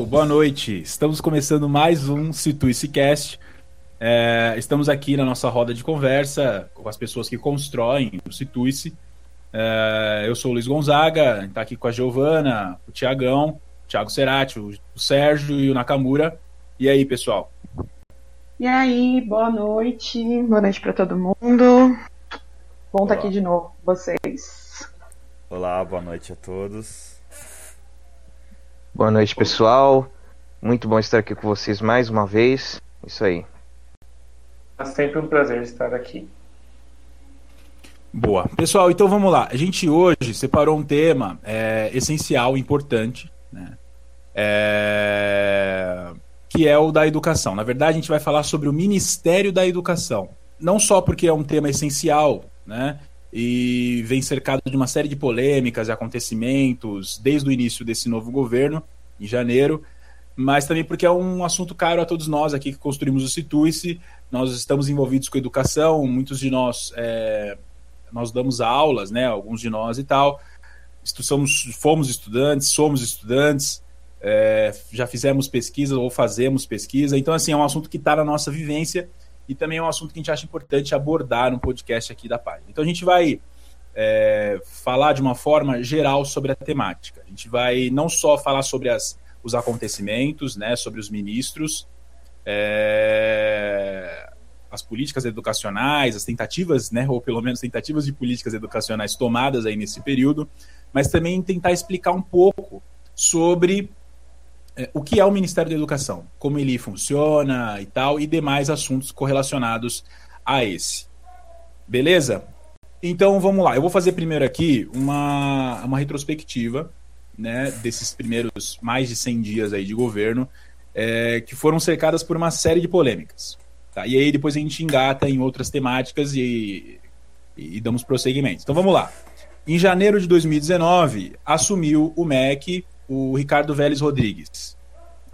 boa noite. Estamos começando mais um Situice Cast. É, estamos aqui na nossa roda de conversa com as pessoas que constroem o Situice. É, eu sou o Luiz Gonzaga, está aqui com a Giovana, o Tiagão, o Thiago Serati, o, o Sérgio e o Nakamura. E aí, pessoal? E aí, boa noite. Boa noite para todo mundo. Bom estar tá aqui de novo com vocês. Olá, boa noite a todos. Boa noite, pessoal. Muito bom estar aqui com vocês mais uma vez. Isso aí. É sempre um prazer estar aqui. Boa. Pessoal, então vamos lá. A gente hoje separou um tema é, essencial, importante, né? É, que é o da educação. Na verdade, a gente vai falar sobre o Ministério da Educação. Não só porque é um tema essencial, né? E vem cercado de uma série de polêmicas e acontecimentos desde o início desse novo governo, em janeiro, mas também porque é um assunto caro a todos nós aqui que construímos o Situice. Nós estamos envolvidos com educação, muitos de nós é, nós damos aulas, né? Alguns de nós e tal. Somos, fomos estudantes, somos estudantes, é, já fizemos pesquisa ou fazemos pesquisa. Então, assim, é um assunto que está na nossa vivência e também é um assunto que a gente acha importante abordar no podcast aqui da página. Então, a gente vai é, falar de uma forma geral sobre a temática. A gente vai não só falar sobre as, os acontecimentos, né, sobre os ministros, é, as políticas educacionais, as tentativas, né, ou pelo menos tentativas de políticas educacionais tomadas aí nesse período, mas também tentar explicar um pouco sobre o que é o Ministério da Educação, como ele funciona e tal, e demais assuntos correlacionados a esse. Beleza? Então vamos lá. Eu vou fazer primeiro aqui uma, uma retrospectiva né, desses primeiros mais de 100 dias aí de governo, é, que foram cercadas por uma série de polêmicas. Tá? E aí depois a gente engata em outras temáticas e, e, e damos prosseguimento. Então vamos lá. Em janeiro de 2019, assumiu o MEC o Ricardo Vélez Rodrigues.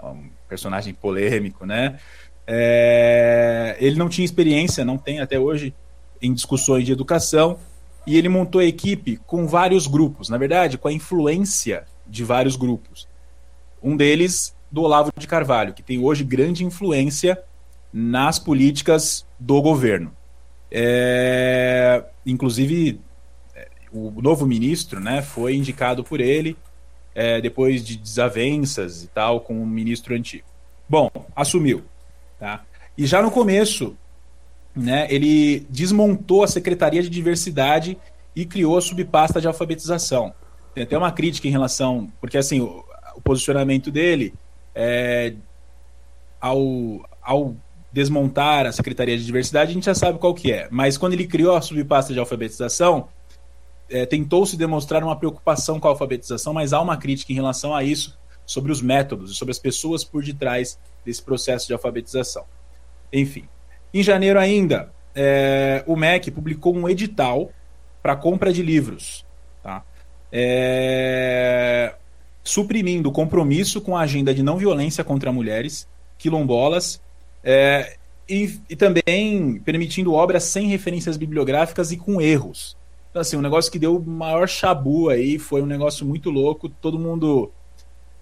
É um personagem polêmico, né? É... Ele não tinha experiência, não tem até hoje, em discussões de educação, e ele montou a equipe com vários grupos, na verdade, com a influência de vários grupos. Um deles, do Olavo de Carvalho, que tem hoje grande influência nas políticas do governo. É, inclusive, é, o novo ministro né, foi indicado por ele é, depois de desavenças e tal com o ministro antigo. Bom, assumiu. Tá? E já no começo, né, ele desmontou a Secretaria de Diversidade e criou a subpasta de alfabetização. Tem até uma crítica em relação, porque assim, o, o posicionamento dele é, ao, ao desmontar a Secretaria de Diversidade, a gente já sabe qual que é. Mas quando ele criou a subpasta de alfabetização, é, tentou-se demonstrar uma preocupação com a alfabetização, mas há uma crítica em relação a isso, sobre os métodos e sobre as pessoas por detrás desse processo de alfabetização. Enfim, em janeiro ainda, é, o MEC publicou um edital para compra de livros, tá? É, suprimindo o compromisso com a agenda de não violência contra mulheres, quilombolas é, e, e, também permitindo obras sem referências bibliográficas e com erros. Então, assim, um negócio que deu o maior chabu aí, foi um negócio muito louco. Todo mundo,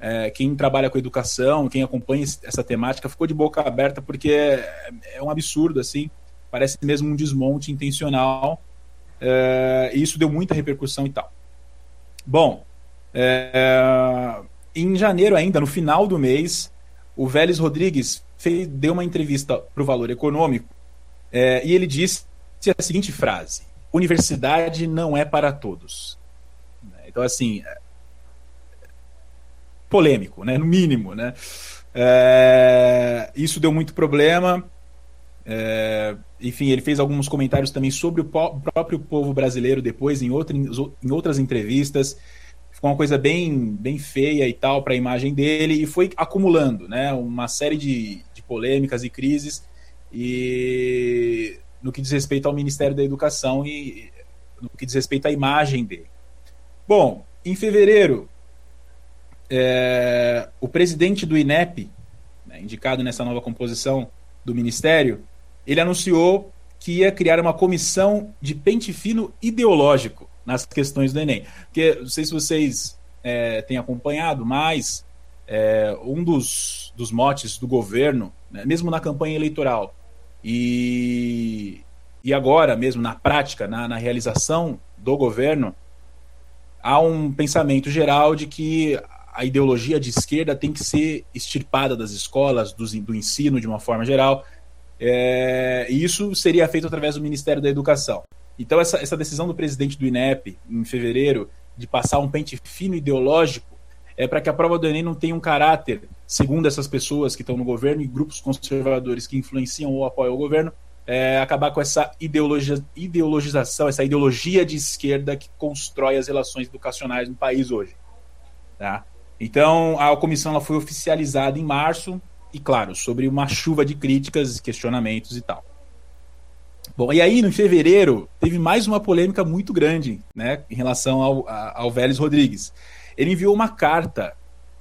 é, quem trabalha com educação, quem acompanha essa temática, ficou de boca aberta porque é, é um absurdo, assim. Parece mesmo um desmonte intencional. É, e isso deu muita repercussão e tal. Bom, é, em janeiro ainda, no final do mês, o Vélez Rodrigues fez, deu uma entrevista para o Valor Econômico é, e ele disse a seguinte frase: Universidade não é para todos. Então, assim, é, polêmico, né? No mínimo, né? É, isso deu muito problema. É, enfim, ele fez alguns comentários também sobre o próprio povo brasileiro depois, em, outra, em outras entrevistas. Ficou uma coisa bem, bem feia e tal para a imagem dele, e foi acumulando né, uma série de, polêmicas e crises e no que diz respeito ao Ministério da Educação e no que diz respeito à imagem dele. Bom, em fevereiro, é, o presidente do INEP, né, indicado nessa nova composição do Ministério, ele anunciou que ia criar uma comissão de pente fino ideológico nas questões do Enem. Porque, não sei se vocês é, têm acompanhado, mas é, um dos, dos motes do governo, né, mesmo na campanha eleitoral e, e agora mesmo na prática, na, na realização do governo, há um pensamento geral de que a ideologia de esquerda tem que ser extirpada das escolas, do, do ensino de uma forma geral. É, e isso seria feito através do Ministério da Educação. Então, essa, essa decisão do presidente do INEP, em fevereiro, de passar um pente fino ideológico, é para que a prova do Enem não tenha um caráter, segundo essas pessoas que estão no governo e grupos conservadores que influenciam ou apoiam o governo, é, acabar com essa ideologia, ideologização, essa ideologia de esquerda que constrói as relações educacionais no país hoje. Tá? Então, a comissão ela foi oficializada em março, e claro, sobre uma chuva de críticas, questionamentos e tal. Bom, e aí, no fevereiro, teve mais uma polêmica muito grande né, em relação ao, ao Vélez Rodrigues. Ele enviou uma carta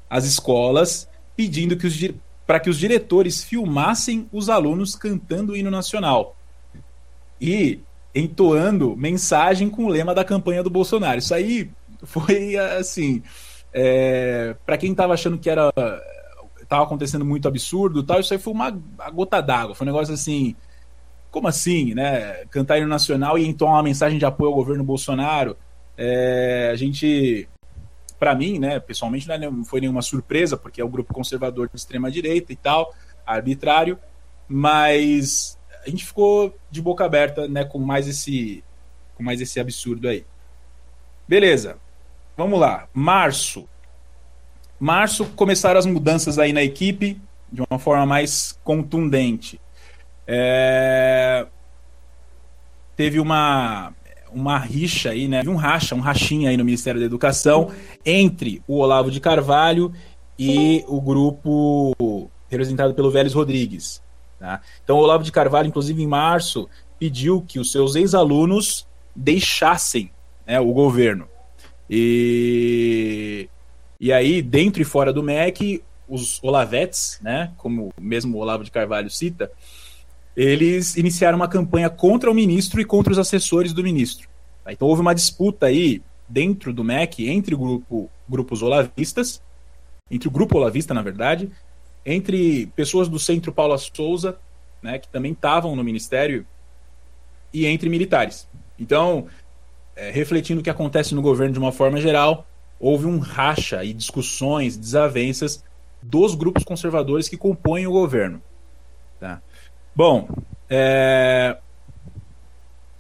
às escolas pedindo que os, para que os diretores filmassem os alunos cantando o hino nacional e entoando mensagem com o lema da campanha do Bolsonaro. Isso aí foi assim, é, para quem estava achando que era tava acontecendo muito absurdo, tal, isso aí foi uma gota d'água, foi um negócio assim, como assim, né? Cantar hino nacional e entoar uma mensagem de apoio ao governo Bolsonaro. É, a gente para mim, né, pessoalmente, é não foi nenhuma surpresa, porque é o grupo conservador de extrema direita e tal, arbitrário, mas a gente ficou de boca aberta, né, com mais esse com mais esse absurdo aí. Beleza. Vamos lá. Março. Março começaram as mudanças aí na equipe de uma forma mais contundente. É... Teve uma uma rixa aí, né? Um racha, um rachinha aí no Ministério da Educação entre o Olavo de Carvalho e o grupo representado pelo Vélez Rodrigues. Tá? Então, o Olavo de Carvalho, inclusive em março, pediu que os seus ex-alunos deixassem né, o governo. E, e aí, dentro e fora do MEC, os Olavetes, né, como mesmo o Olavo de Carvalho cita, eles iniciaram uma campanha contra o ministro e contra os assessores do ministro. Tá? Então houve uma disputa aí dentro do MEC entre grupo, grupos olavistas, entre o grupo olavista, na verdade, entre pessoas do centro Paula Souza, né, que também estavam no ministério, e entre militares. Então, é, refletindo o que acontece no governo de uma forma geral, houve um racha e discussões, desavenças dos grupos conservadores que compõem o governo. Tá? Bom, é...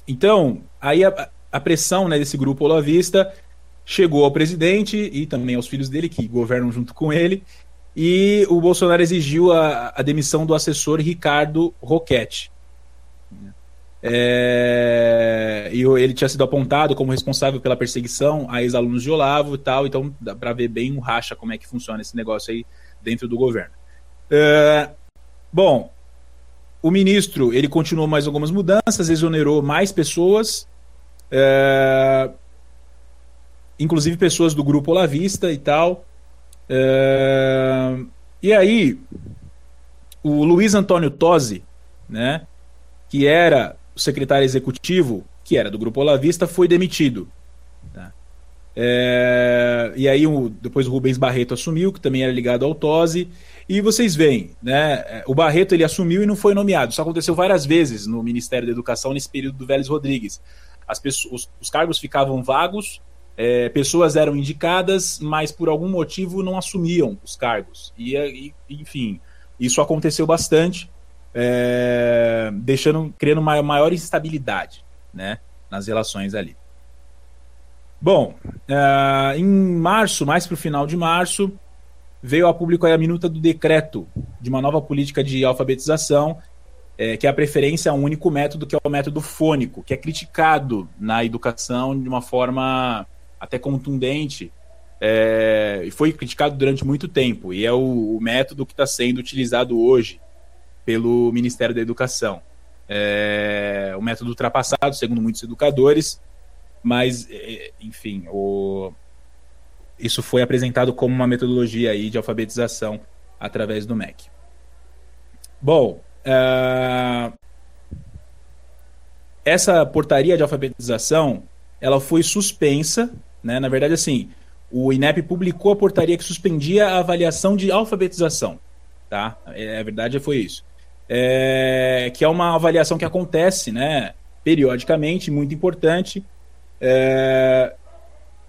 então, aí a, a pressão né, desse grupo olavista chegou ao presidente e também aos filhos dele, que governam junto com ele, e o Bolsonaro exigiu a, a demissão do assessor Ricardo Roquette. É, e ele tinha sido apontado como responsável pela perseguição a ex-alunos de Olavo e tal, então dá para ver bem o racha como é que funciona esse negócio aí dentro do governo. É, bom, o ministro ele continuou mais algumas mudanças, exonerou mais pessoas, é, inclusive pessoas do grupo Olavista e tal. É, e aí, o Luiz Antônio Tosi, né, que era o secretário executivo, que era do grupo Olavista, foi demitido. Tá? É, e aí, o, depois o Rubens Barreto assumiu, que também era ligado ao Tosi. E vocês veem, né? O Barreto ele assumiu e não foi nomeado. Isso aconteceu várias vezes no Ministério da Educação nesse período do Vélez Rodrigues. As pessoas, os, os cargos ficavam vagos, é, pessoas eram indicadas, mas por algum motivo não assumiam os cargos. E, e enfim, isso aconteceu bastante, é, deixando, criando uma maior instabilidade, né, nas relações ali. Bom, é, em março, mais para o final de março, veio a público a minuta do decreto de uma nova política de alfabetização, é, que é a preferência a um único método, que é o método fônico, que é criticado na educação de uma forma até contundente, é, e foi criticado durante muito tempo, e é o, o método que está sendo utilizado hoje pelo Ministério da Educação. É, o método ultrapassado, segundo muitos educadores, mas, é, enfim, o, isso foi apresentado como uma metodologia aí de alfabetização através do MEC. Bom, uh, essa portaria de alfabetização ela foi suspensa, né? Na verdade, assim, o INEP publicou a portaria que suspendia a avaliação de alfabetização. Tá? É, a verdade foi isso. É, que é uma avaliação que acontece né, periodicamente, muito importante. É,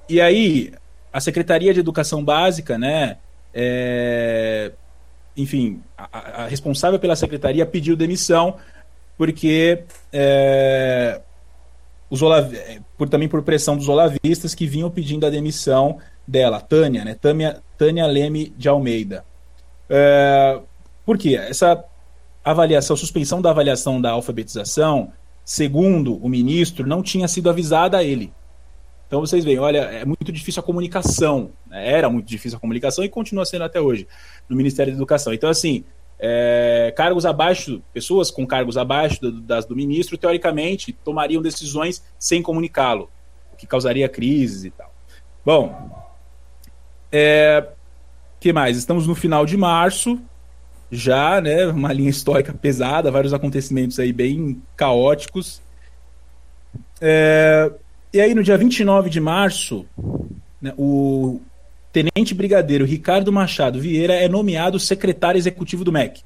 e aí, a Secretaria de Educação Básica, né, é, enfim, a, a, responsável pela secretaria pediu demissão porque é, os Olav... por, também por pressão dos olavistas que vinham pedindo a demissão dela, Tânia, né? Tânia, Tânia Leme de Almeida. É, por quê? Essa avaliação, suspensão da avaliação da alfabetização, segundo o ministro, não tinha sido avisada a ele. Então vocês veem, olha, é muito difícil a comunicação. Né? Era muito difícil a comunicação e continua sendo até hoje no Ministério da Educação. Então, assim, é, cargos abaixo, pessoas com cargos abaixo do, das do ministro, teoricamente, tomariam decisões sem comunicá-lo, o que causaria crises e tal. Bom, é, que mais? Estamos no final de março, já, né? Uma linha histórica pesada, vários acontecimentos aí bem caóticos. É, e aí, no dia 29 de março, né, o tenente brigadeiro Ricardo Machado Vieira é nomeado secretário executivo do MEC.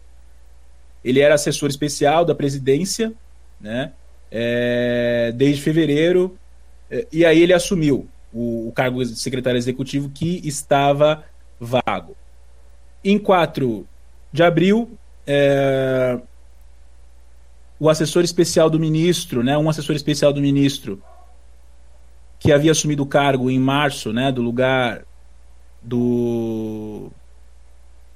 Ele era assessor especial da presidência, né? É, desde fevereiro, é, e aí ele assumiu o, o, cargo de secretário executivo que estava vago. Em 4 de abril, é, o assessor especial do ministro, né, um assessor especial do ministro, que havia assumido o cargo em março, né, do lugar do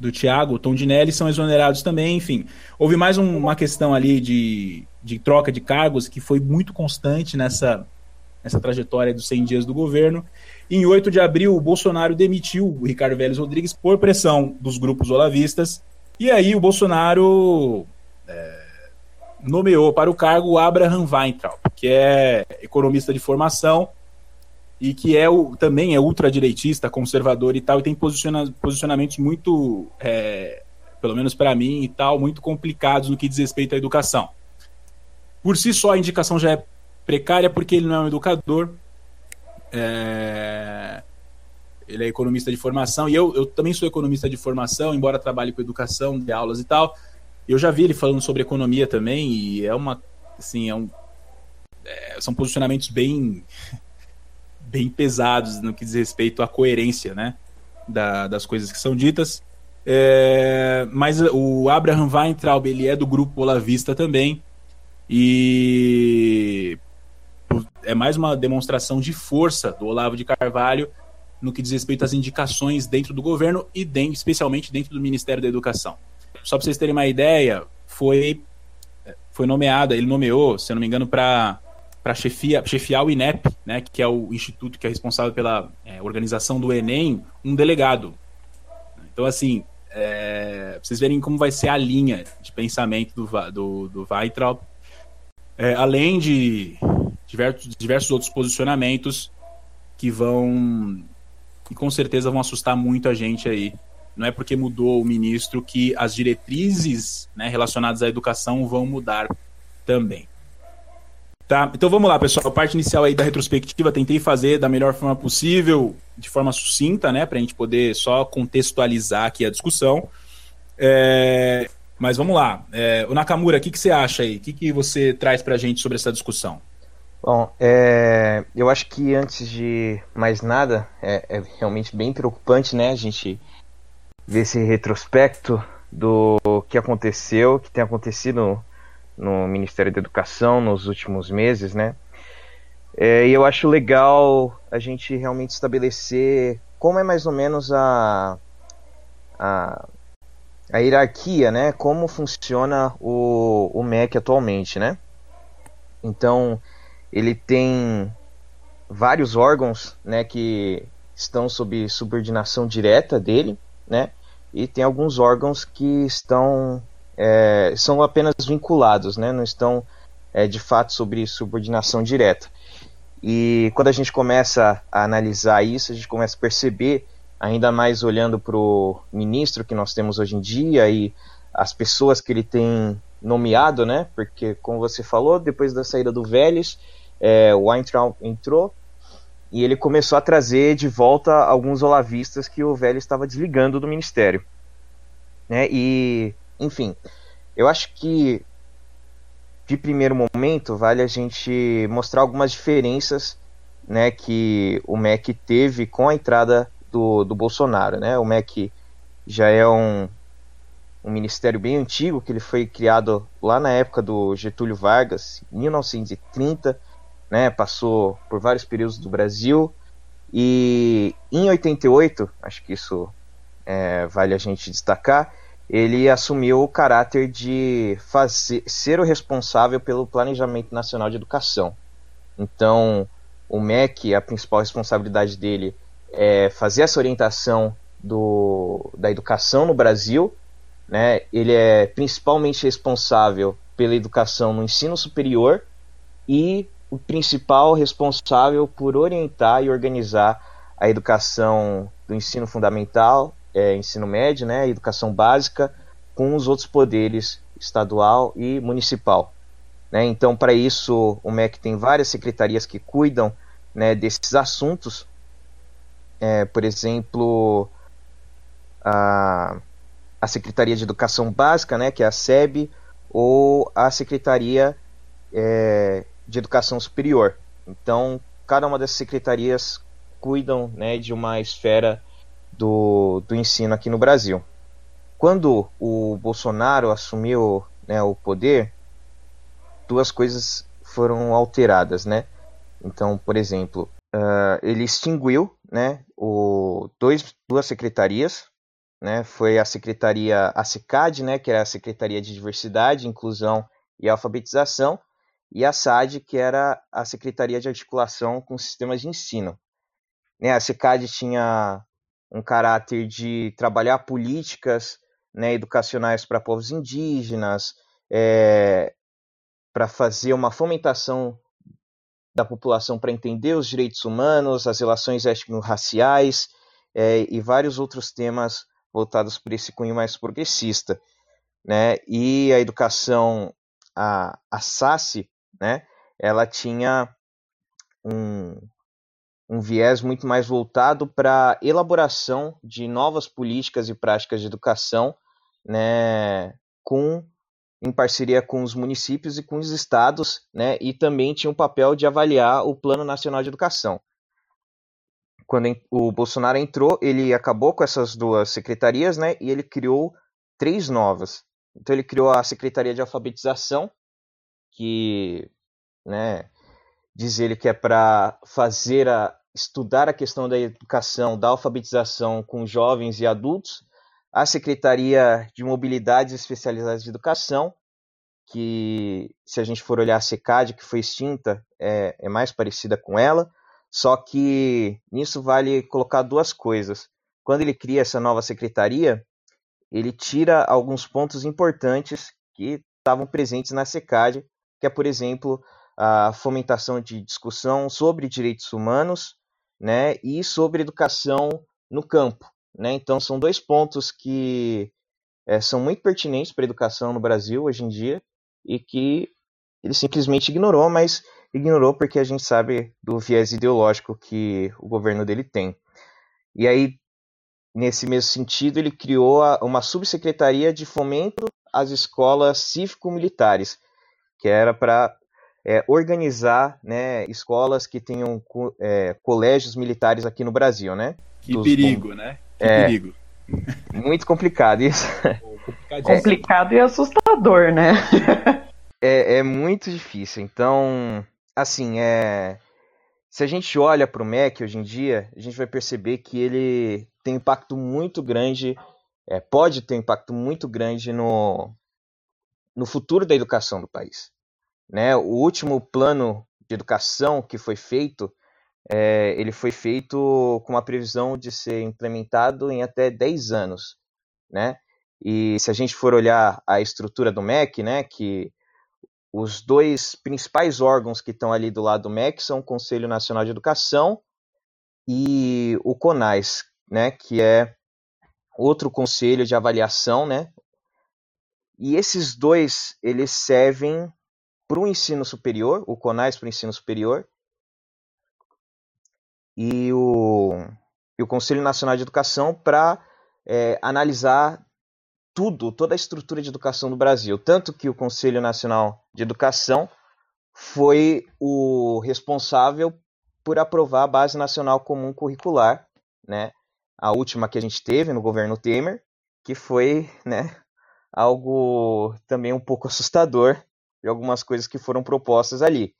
do Thiago Tondinelli são exonerados também, enfim. Houve mais um, uma questão ali de, de troca de cargos que foi muito constante nessa, nessa trajetória dos 100 dias do governo. Em 8 de abril, o Bolsonaro demitiu o Ricardo Vélez Rodrigues por pressão dos grupos olavistas. E aí o Bolsonaro é, nomeou para o cargo o Abraham Weintraub, que é economista de formação, e que é o, também é ultradireitista, conservador e tal, e tem posiciona, posicionamentos muito, é, pelo menos para mim e tal, muito complicados no que diz respeito à educação. Por si só, a indicação já é precária porque ele não é um educador, é, ele é economista de formação, e eu, eu também sou economista de formação, embora trabalhe com educação, de aulas e tal. Eu já vi ele falando sobre economia também, e é uma. Assim, é um, é, são posicionamentos bem bem pesados no que diz respeito à coerência né, da, das coisas que são ditas. É, mas o Abraham Weintraub ele é do grupo Olavista também e é mais uma demonstração de força do Olavo de Carvalho no que diz respeito às indicações dentro do governo e dentro, especialmente dentro do Ministério da Educação. Só para vocês terem uma ideia, foi foi nomeada, ele nomeou, se eu não me engano, para para chefiar o INEP, né, que é o instituto que é responsável pela é, organização do Enem, um delegado. Então, assim, é, vocês verem como vai ser a linha de pensamento do, do, do é, além de diversos, diversos outros posicionamentos que vão, e com certeza vão assustar muito a gente aí. Não é porque mudou o ministro que as diretrizes né, relacionadas à educação vão mudar também. Tá? Então vamos lá, pessoal. A parte inicial aí da retrospectiva, tentei fazer da melhor forma possível, de forma sucinta, né? Pra gente poder só contextualizar aqui a discussão. É... Mas vamos lá. É... O Nakamura, o que, que você acha aí? O que, que você traz pra gente sobre essa discussão? Bom, é... eu acho que antes de mais nada, é, é realmente bem preocupante, né? A gente ver esse retrospecto do que aconteceu, que tem acontecido no Ministério da Educação nos últimos meses, né? É, e eu acho legal a gente realmente estabelecer como é mais ou menos a, a, a hierarquia, né? Como funciona o, o MEC atualmente, né? Então, ele tem vários órgãos, né, que estão sob subordinação direta dele, né? E tem alguns órgãos que estão é, são apenas vinculados, né? não estão é, de fato sobre subordinação direta. E quando a gente começa a analisar isso, a gente começa a perceber, ainda mais olhando para o ministro que nós temos hoje em dia e as pessoas que ele tem nomeado, né? Porque, como você falou, depois da saída do Vélez, é, o Weintraub entrou e ele começou a trazer de volta alguns olavistas que o velho estava desligando do ministério. Né? E, enfim, eu acho que de primeiro momento vale a gente mostrar algumas diferenças né, que o MEC teve com a entrada do, do Bolsonaro. Né? O MEC já é um, um ministério bem antigo, que ele foi criado lá na época do Getúlio Vargas, em 1930, né, passou por vários períodos do Brasil, e em 88, acho que isso é, vale a gente destacar, ele assumiu o caráter de fazer, ser o responsável pelo Planejamento Nacional de Educação. Então, o MEC, a principal responsabilidade dele é fazer essa orientação do, da educação no Brasil. Né? Ele é principalmente responsável pela educação no ensino superior e o principal responsável por orientar e organizar a educação do ensino fundamental, é, ensino médio, né, educação básica, com os outros poderes estadual e municipal. Né? Então, para isso, o MEC tem várias secretarias que cuidam né, desses assuntos. É, por exemplo, a, a Secretaria de Educação Básica, né, que é a SEB, ou a Secretaria é, de Educação Superior. Então, cada uma dessas secretarias cuidam né, de uma esfera do, do ensino aqui no Brasil. Quando o Bolsonaro assumiu né, o poder, duas coisas foram alteradas, né? Então, por exemplo, uh, ele extinguiu, né, o dois, duas secretarias, né? Foi a secretaria a CICAD, né, que era a Secretaria de Diversidade, Inclusão e Alfabetização, e a SAD, que era a Secretaria de Articulação com Sistemas de Ensino. Né, a CICAD tinha um caráter de trabalhar políticas né, educacionais para povos indígenas, é, para fazer uma fomentação da população para entender os direitos humanos, as relações étnico-raciais é, e vários outros temas voltados para esse cunho mais progressista. Né? E a educação, a, a né, ela tinha um, um viés muito mais voltado para a elaboração de novas políticas e práticas de educação, né, com em parceria com os municípios e com os estados, né, e também tinha um papel de avaliar o Plano Nacional de Educação. Quando o Bolsonaro entrou, ele acabou com essas duas secretarias, né, e ele criou três novas. Então ele criou a Secretaria de Alfabetização, que, né, diz ele que é para fazer a estudar a questão da educação, da alfabetização com jovens e adultos, a Secretaria de Mobilidades Especializadas de Educação, que se a gente for olhar a SECAD, que foi extinta, é, é mais parecida com ela, só que nisso vale colocar duas coisas. Quando ele cria essa nova secretaria, ele tira alguns pontos importantes que estavam presentes na SECAD, que é, por exemplo, a fomentação de discussão sobre direitos humanos né, e sobre educação no campo. Né? Então, são dois pontos que é, são muito pertinentes para a educação no Brasil hoje em dia e que ele simplesmente ignorou, mas ignorou porque a gente sabe do viés ideológico que o governo dele tem. E aí, nesse mesmo sentido, ele criou uma subsecretaria de fomento às escolas cívico-militares, que era para é, organizar né, escolas que tenham é, colégios militares aqui no Brasil, né? Que Dos, perigo, com... né? Que é, perigo. Muito complicado isso. complicado e assustador, né? é, é muito difícil. Então, assim, é... se a gente olha para o MEC hoje em dia, a gente vai perceber que ele tem impacto muito grande, é, pode ter um impacto muito grande no, no futuro da educação do país. Né? O último plano de educação que foi feito, é, ele foi feito com uma previsão de ser implementado em até 10 anos. Né? E se a gente for olhar a estrutura do MEC, né, que os dois principais órgãos que estão ali do lado do MEC são o Conselho Nacional de Educação e o CONAS, né, que é outro conselho de avaliação, né? E esses dois, eles servem para o ensino superior, o CONAS para o ensino superior, e o, e o Conselho Nacional de Educação para é, analisar tudo, toda a estrutura de educação do Brasil. Tanto que o Conselho Nacional de Educação foi o responsável por aprovar a Base Nacional Comum Curricular, né? A última que a gente teve no governo Temer, que foi, né, algo também um pouco assustador de algumas coisas que foram propostas ali.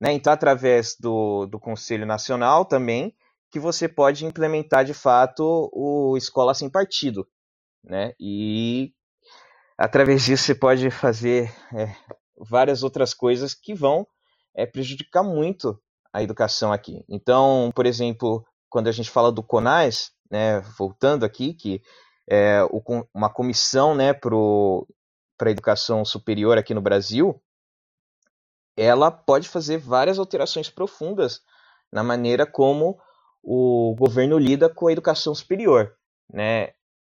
Né? Então, através do, do Conselho Nacional também, que você pode implementar de fato o Escola Sem Partido. Né? E através disso você pode fazer é, várias outras coisas que vão é, prejudicar muito a educação aqui. Então, por exemplo, quando a gente fala do CONAS, né, voltando aqui, que é o, uma comissão né, para a educação superior aqui no Brasil, ela pode fazer várias alterações profundas na maneira como o governo lida com a educação superior, né?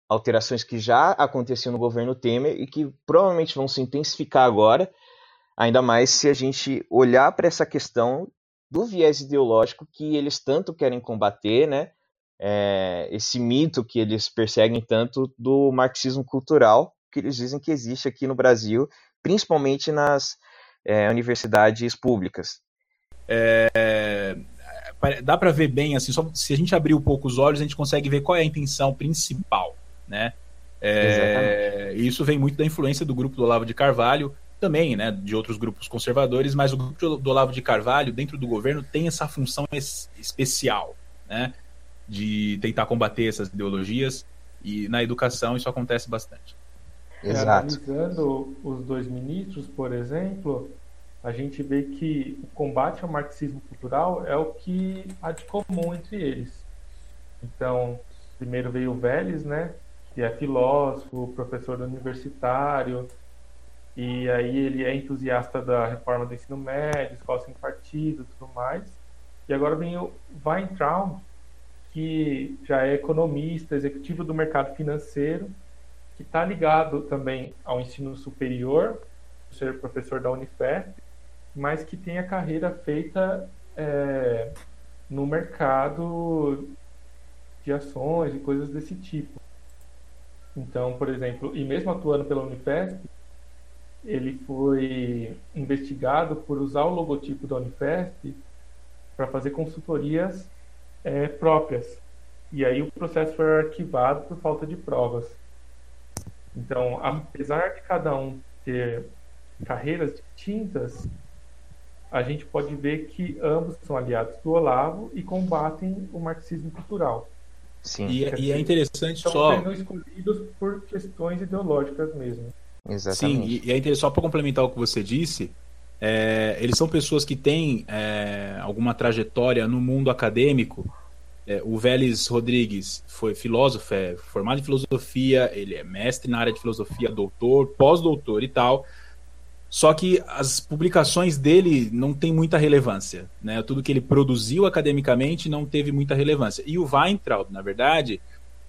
Alterações que já aconteciam no governo Temer e que provavelmente vão se intensificar agora, ainda mais se a gente olhar para essa questão do viés ideológico que eles tanto querem combater, né? É, esse mito que eles perseguem tanto do marxismo cultural que eles dizem que existe aqui no Brasil, principalmente nas é, universidades públicas. É, dá para ver bem, assim, só se a gente abrir um pouco os olhos, a gente consegue ver qual é a intenção principal, né? É, isso vem muito da influência do grupo do Olavo de Carvalho, também, né, de outros grupos conservadores, mas o grupo do Olavo de Carvalho, dentro do governo, tem essa função especial, né, de tentar combater essas ideologias, e na educação isso acontece bastante. Analisando os dois ministros, por exemplo, a gente vê que o combate ao marxismo cultural é o que há de comum entre eles. Então, primeiro veio o Vélez, né, que é filósofo, professor universitário, e aí ele é entusiasta da reforma do ensino médio, escola sem partido, tudo mais. E agora vem o Weintraub, que já é economista, executivo do mercado financeiro, que está ligado também ao ensino superior, ser professor da Unifesp, mas que tem a carreira feita é, no mercado de ações e coisas desse tipo. Então, por exemplo, e mesmo atuando pela Unifesp, ele foi investigado por usar o logotipo da Unifesp para fazer consultorias é, próprias. E aí o processo foi arquivado por falta de provas. Então, apesar de cada um ter carreiras distintas, a gente pode ver que ambos são aliados do Olavo e combatem o marxismo cultural. Sim. E, é, e é interessante são só. sendo escolhidos por questões ideológicas mesmo. Exatamente. Sim, e, é interessante, só para complementar o que você disse, é, eles são pessoas que têm é, alguma trajetória no mundo acadêmico é, o Vélez Rodrigues foi filósofo, é formado em filosofia, ele é mestre na área de filosofia, doutor, pós-doutor e tal. Só que as publicações dele não têm muita relevância, né? Tudo que ele produziu academicamente não teve muita relevância. E o Weintraub, na verdade,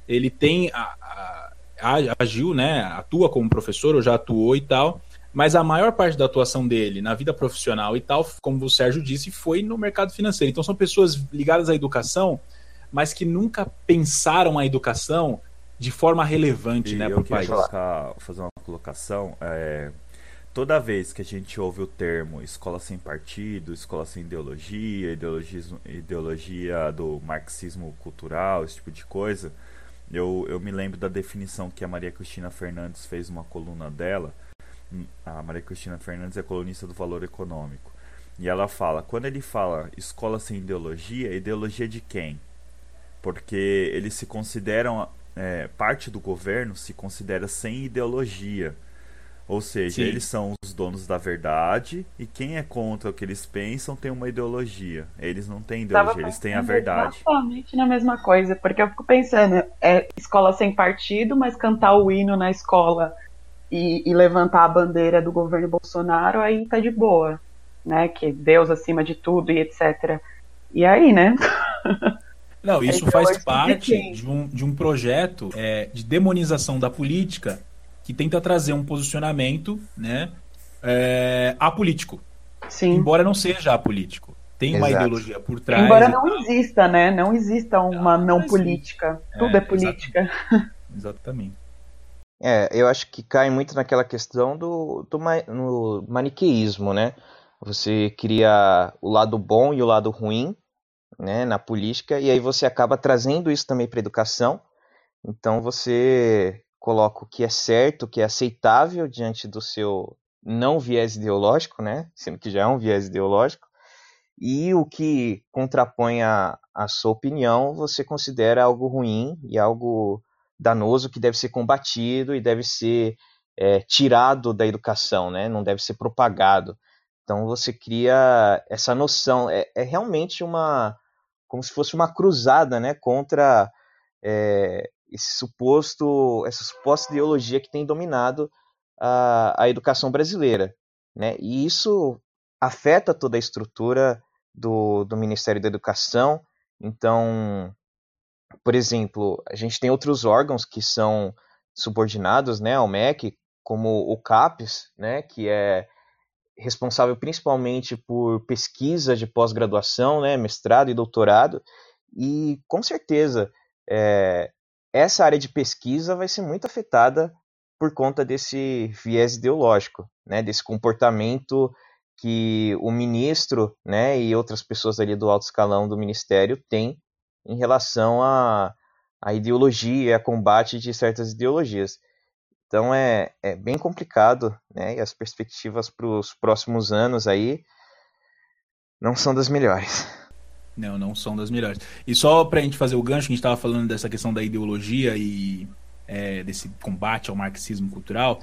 ele tem a, a, agiu, né? Atua como professor, ou já atuou e tal. Mas a maior parte da atuação dele na vida profissional e tal, como o Sérgio disse, foi no mercado financeiro. Então são pessoas ligadas à educação mas que nunca pensaram a educação de forma relevante, e né, para o país. Colocar, fazer uma colocação. É, toda vez que a gente ouve o termo escola sem partido, escola sem ideologia, ideologia do marxismo cultural, esse tipo de coisa, eu, eu me lembro da definição que a Maria Cristina Fernandes fez uma coluna dela. A Maria Cristina Fernandes é colunista do Valor Econômico. E ela fala: quando ele fala escola sem ideologia, ideologia de quem? Porque eles se consideram é, parte do governo se considera sem ideologia. Ou seja, Sim. eles são os donos da verdade e quem é contra o que eles pensam tem uma ideologia. Eles não têm ideologia, eles têm a verdade. Exatamente na mesma coisa, porque eu fico pensando, é escola sem partido, mas cantar o hino na escola e, e levantar a bandeira do governo Bolsonaro, aí tá de boa, né? Que Deus acima de tudo e etc. E aí, né? Não, isso então, faz parte de um, de um projeto é, de demonização da política que tenta trazer um posicionamento né, é, apolítico. Sim. Embora não seja apolítico. tem uma Exato. ideologia por trás. Embora não exista, né? Não exista uma Ah, não sim. política. Tudo É, é, política. Exatamente. É, eu acho que cai muito naquela questão do, do ma- no maniqueísmo, né? Você cria o lado bom e o lado ruim, né, na política, e aí você acaba trazendo isso também para a educação. Então você coloca o que é certo, o que é aceitável diante do seu não viés ideológico, né? Sendo que já é um viés ideológico. E o que contrapõe a, a sua opinião, você considera algo ruim e algo danoso que deve ser combatido e deve ser é, tirado da educação, né? Não deve ser propagado. Então você cria essa noção. É, é realmente uma como se fosse uma cruzada, né? Contra é, esse suposto essa suposta ideologia que tem dominado a, a educação brasileira, né? E isso afeta toda a estrutura do, do Ministério da Educação. Então, por exemplo, a gente tem outros órgãos que são subordinados né, ao MEC, como o CAPES, né, que é responsável principalmente por pesquisa de pós-graduação, né, mestrado e doutorado, e com certeza é, essa área de pesquisa vai ser muito afetada por conta desse viés ideológico, né, desse comportamento que o ministro né, e outras pessoas ali do alto escalão do ministério têm em relação à a, a ideologia, a combate de certas ideologias. Então é, é bem complicado, né? E as perspectivas para os próximos anos aí não são das melhores. Não, não são das melhores. E só para a gente fazer o gancho, a gente estava falando dessa questão da ideologia e é, desse combate ao marxismo cultural.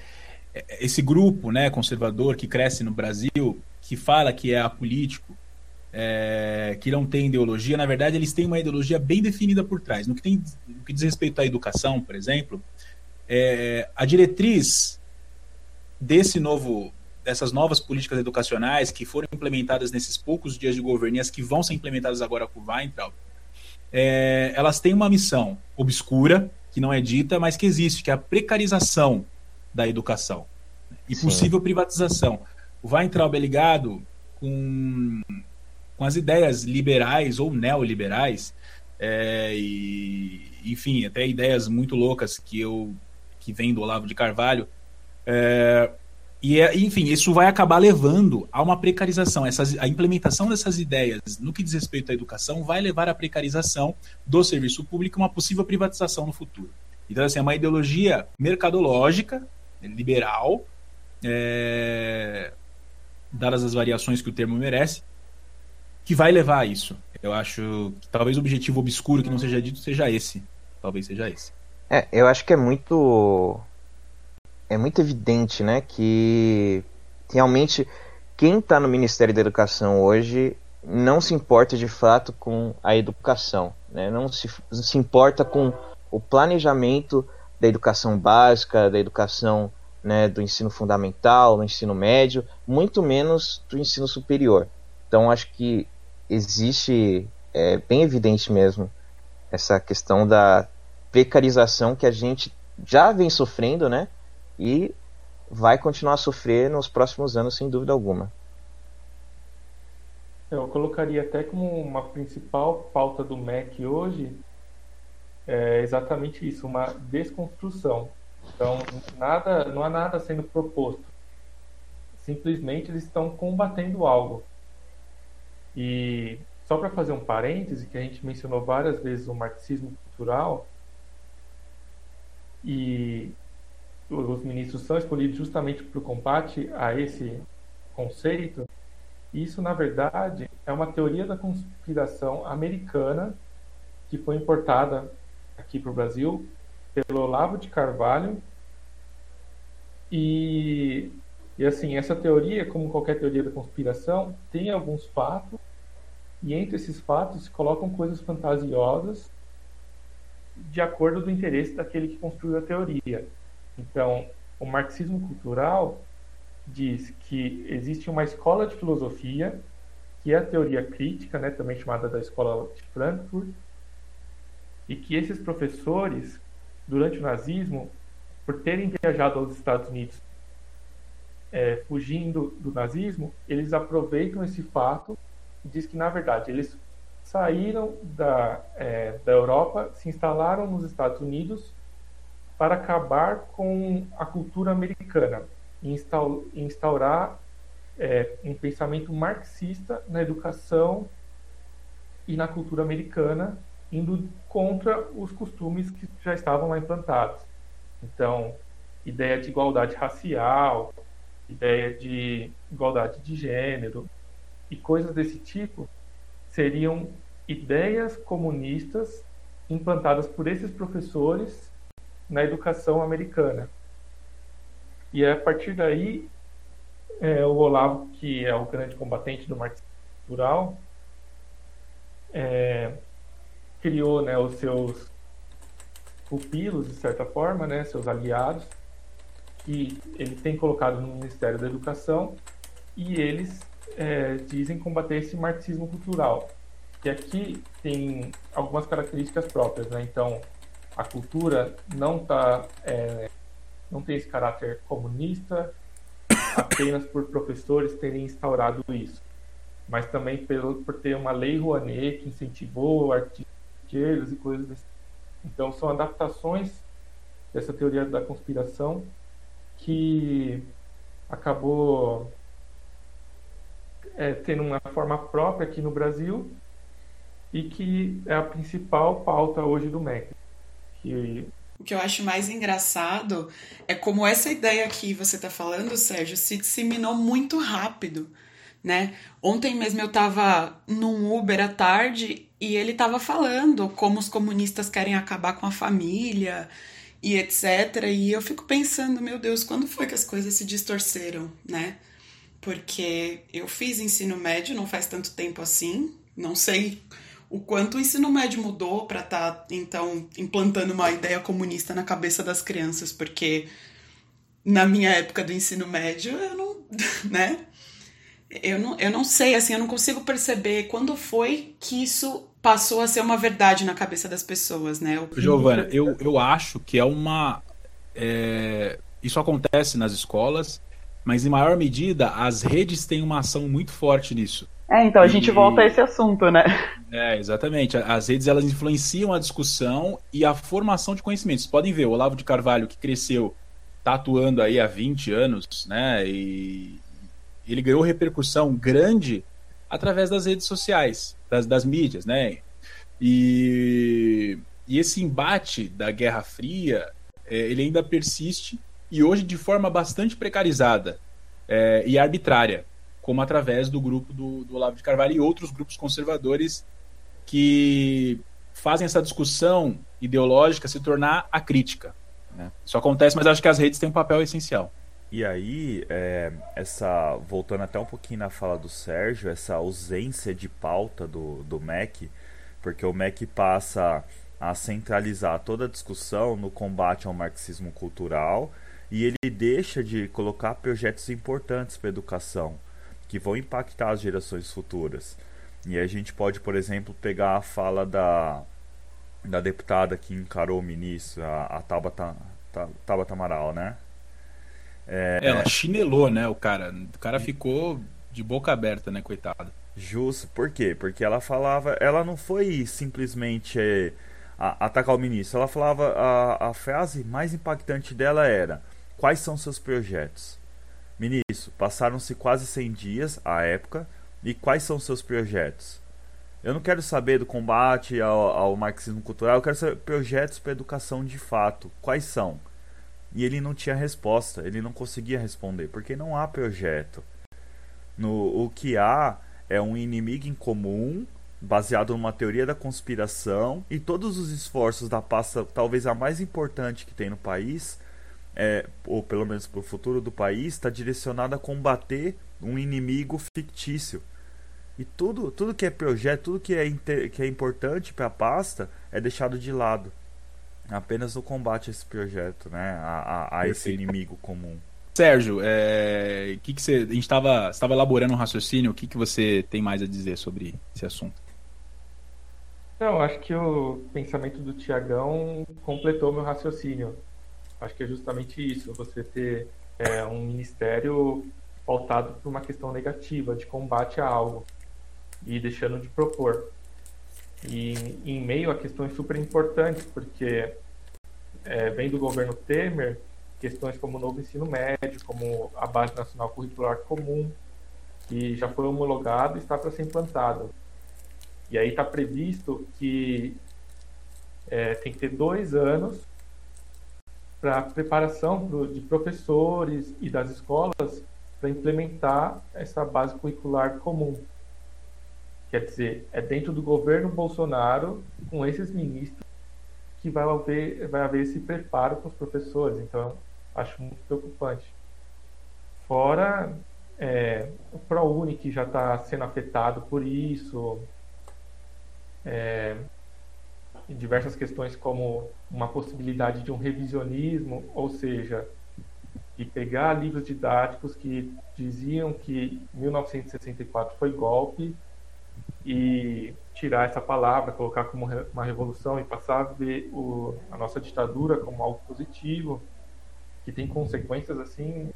Esse grupo né, conservador que cresce no Brasil, que fala que é apolítico, é, que não tem ideologia, na verdade, eles têm uma ideologia bem definida por trás. No que, tem, no que diz respeito à educação, por exemplo, é, a diretriz desse novo, dessas novas políticas educacionais que foram implementadas nesses poucos dias de governo e as que vão ser implementadas agora com o Weintraub, é, elas têm uma missão obscura, que não é dita, mas que existe, que é a precarização da educação e Sim. possível privatização. O Weintraub é ligado com, com as ideias liberais ou neoliberais, é, e, enfim, até ideias muito loucas que eu que vem do Olavo de Carvalho. É, e é, enfim, isso vai acabar levando a uma precarização. Essas, a implementação dessas ideias no que diz respeito à educação vai levar à precarização do serviço público e uma possível privatização no futuro. Então, assim, é uma ideologia mercadológica, liberal, é, dadas as variações que o termo merece, que vai levar a isso. Eu acho que talvez o objetivo obscuro que não seja dito seja esse. Talvez seja esse. É, eu acho que é muito é muito evidente, né, que realmente quem está no Ministério da Educação hoje não se importa de fato com a educação, né? Não se, se importa com o planejamento da educação básica, da educação né, do ensino fundamental, do ensino médio, muito menos do ensino superior. Então acho que existe é bem evidente mesmo essa questão da precarização que a gente já vem sofrendo, né? E vai continuar a sofrer nos próximos anos, sem dúvida alguma. Eu colocaria até como uma principal pauta do MEC hoje é exatamente isso, uma desconstrução. Então, nada, não há nada sendo proposto. Simplesmente eles estão combatendo algo. E só para fazer um parêntese, que a gente mencionou várias vezes o marxismo cultural, e os ministros são escolhidos justamente para o combate a esse conceito. Isso, na verdade, é uma teoria da conspiração americana que foi importada aqui para o Brasil pelo Olavo de Carvalho. E, e assim, essa teoria, como qualquer teoria da conspiração, tem alguns fatos, e entre esses fatos se colocam coisas fantasiosas de acordo do interesse daquele que construiu a teoria. Então, o marxismo cultural diz que existe uma escola de filosofia, que é a teoria crítica, né, também chamada da escola de Frankfurt, e que esses professores, durante o nazismo, por terem viajado aos Estados Unidos é, fugindo do nazismo, eles aproveitam esse fato diz que, na verdade, eles saíram da, é, da Europa, se instalaram nos Estados Unidos para acabar com a cultura americana e instaurar é, um pensamento marxista na educação e na cultura americana, indo contra os costumes que já estavam lá implantados. Então, ideia de igualdade racial, ideia de igualdade de gênero e coisas desse tipo seriam ideias comunistas implantadas por esses professores na educação americana. E a partir daí, é, o Olavo, que é o grande combatente do marxismo cultural, é, criou né, os seus pupilos, de certa forma, né, seus aliados, que ele tem colocado no Ministério da Educação, e eles é, dizem combater esse marxismo cultural, que aqui tem algumas características próprias, né? Então, a cultura não tá, é, não tem esse caráter comunista apenas por professores terem instaurado isso, mas também pelo, por ter uma lei Rouanet que incentivou artistas e coisas assim. Então, são adaptações dessa teoria da conspiração que acabou é, tendo uma forma própria aqui no Brasil e que é a principal pauta hoje do MEC. Que... O que eu acho mais engraçado é como essa ideia que você está falando, Sérgio, se disseminou muito rápido. Né? Ontem mesmo eu estava num Uber à tarde e ele estava falando como os comunistas querem acabar com a família e etc. E eu fico pensando, meu Deus, quando foi que as coisas se distorceram, né? Porque eu fiz ensino médio não faz tanto tempo assim, não sei o quanto o ensino médio mudou para estar, tá, então, implantando uma ideia comunista na cabeça das crianças, porque na minha época do ensino médio, eu não, né? Eu não, eu não sei, assim, eu não consigo perceber quando foi que isso passou a ser uma verdade na cabeça das pessoas, né? Eu... Giovana, eu, eu acho que é uma. É... Isso acontece nas escolas, mas em maior medida as redes têm uma ação muito forte nisso. É, então a gente volta a esse assunto, né? É, exatamente. As redes elas influenciam a discussão e a formação de conhecimentos. Podem ver, o Olavo de Carvalho, que cresceu, tá atuando aí há 20 anos, né? E ele ganhou repercussão grande através das redes sociais, das, das mídias, né? E, e esse embate da Guerra Fria, é, ele ainda persiste e hoje de forma bastante precarizada é, e arbitrária como através do grupo do, do Olavo de Carvalho e outros grupos conservadores que fazem essa discussão ideológica se tornar a crítica. Né? Isso acontece, mas acho que as redes têm um papel essencial. E aí, é, essa voltando até um pouquinho na fala do Sérgio, essa ausência de pauta do, do MEC, porque o MEC passa a centralizar toda a discussão no combate ao marxismo cultural e ele deixa de colocar projetos importantes para a educação que vão impactar as gerações futuras. E a gente pode, por exemplo, pegar a fala da, da deputada que encarou o ministro, a, a Tabata, Tabata Amaral, né? É, Ela chinelou, né, o cara. O cara ficou de boca aberta, né, coitado. Justo, por quê? Porque ela falava, ela não foi simplesmente é, a, atacar o ministro, ela falava, a, a frase mais impactante dela era: quais são seus projetos? Ministro, passaram-se quase 100 dias à época e quais são seus projetos? Eu não quero saber do combate ao, ao marxismo cultural, eu quero saber projetos para educação de fato. Quais são? E ele não tinha resposta, ele não conseguia responder, porque não há projeto. No, o que há é um inimigo em comum, baseado numa teoria da conspiração, e todos os esforços da pasta, talvez a mais importante que tem no país, é, ou pelo menos para o futuro do país, está direcionado a combater um inimigo fictício. E tudo, tudo que é projeto, tudo que é, inter, que é importante para a pasta é deixado de lado. Apenas o combate a esse projeto, né? a, a, a esse inimigo comum. Sérgio, é, que que você, a gente estava elaborando um raciocínio, o que, que você tem mais a dizer sobre esse assunto? Não, acho que o pensamento do Tiagão completou meu raciocínio. Acho que é justamente isso, você ter é, um ministério pautado por uma questão negativa, de combate a algo. e deixando de propor. E em meio a questões super importantes, porque é, vem do governo Temer questões como o novo ensino médio, como a Base Nacional Curricular Comum, que já foi homologado e está para ser implantado. E aí está previsto que é, tem que ter dois anos para preparação pro, de professores e das escolas para implementar essa base curricular comum. Quer dizer, é dentro do governo Bolsonaro, com esses ministros, que vai haver, vai haver esse preparo para os professores. Então, acho muito preocupante. Fora é, o ProUni, que já está sendo afetado por isso, é, diversas questões como uma possibilidade de um revisionismo, ou seja, de pegar livros didáticos que diziam que 1964 foi golpe e tirar essa palavra, colocar como uma revolução e passar a ver o, a nossa ditadura como algo positivo, que tem consequências assim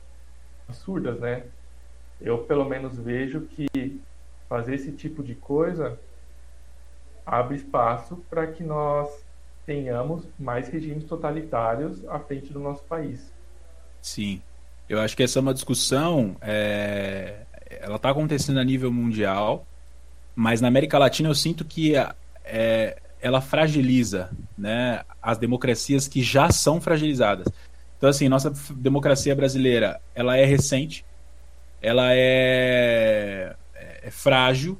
absurdas, né? Eu pelo menos vejo que fazer esse tipo de coisa abre espaço para que nós tenhamos mais regimes totalitários à frente do nosso país. Sim, eu acho que essa é uma discussão, é... ela está acontecendo a nível mundial, mas na América Latina eu sinto que é... ela fragiliza né, as democracias que já são fragilizadas. Então, assim, nossa democracia brasileira, ela é recente, ela é, é frágil,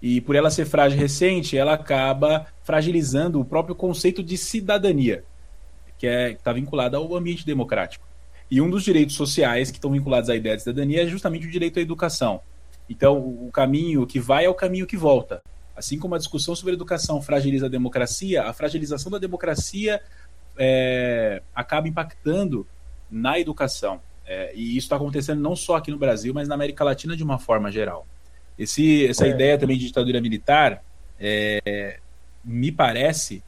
e por ela ser frágil recente, ela acaba fragilizando o próprio conceito de cidadania, que é, está vinculado ao ambiente democrático. E um dos direitos sociais que estão vinculados à ideia de cidadania é justamente o direito à educação. Então, o caminho que vai é o caminho que volta. Assim como a discussão sobre educação fragiliza a democracia, a fragilização da democracia é, acaba impactando na educação. É, e isso está acontecendo não só aqui no Brasil, mas na América Latina de uma forma geral. Esse, essa é. ideia também de ditadura militar, é, me parece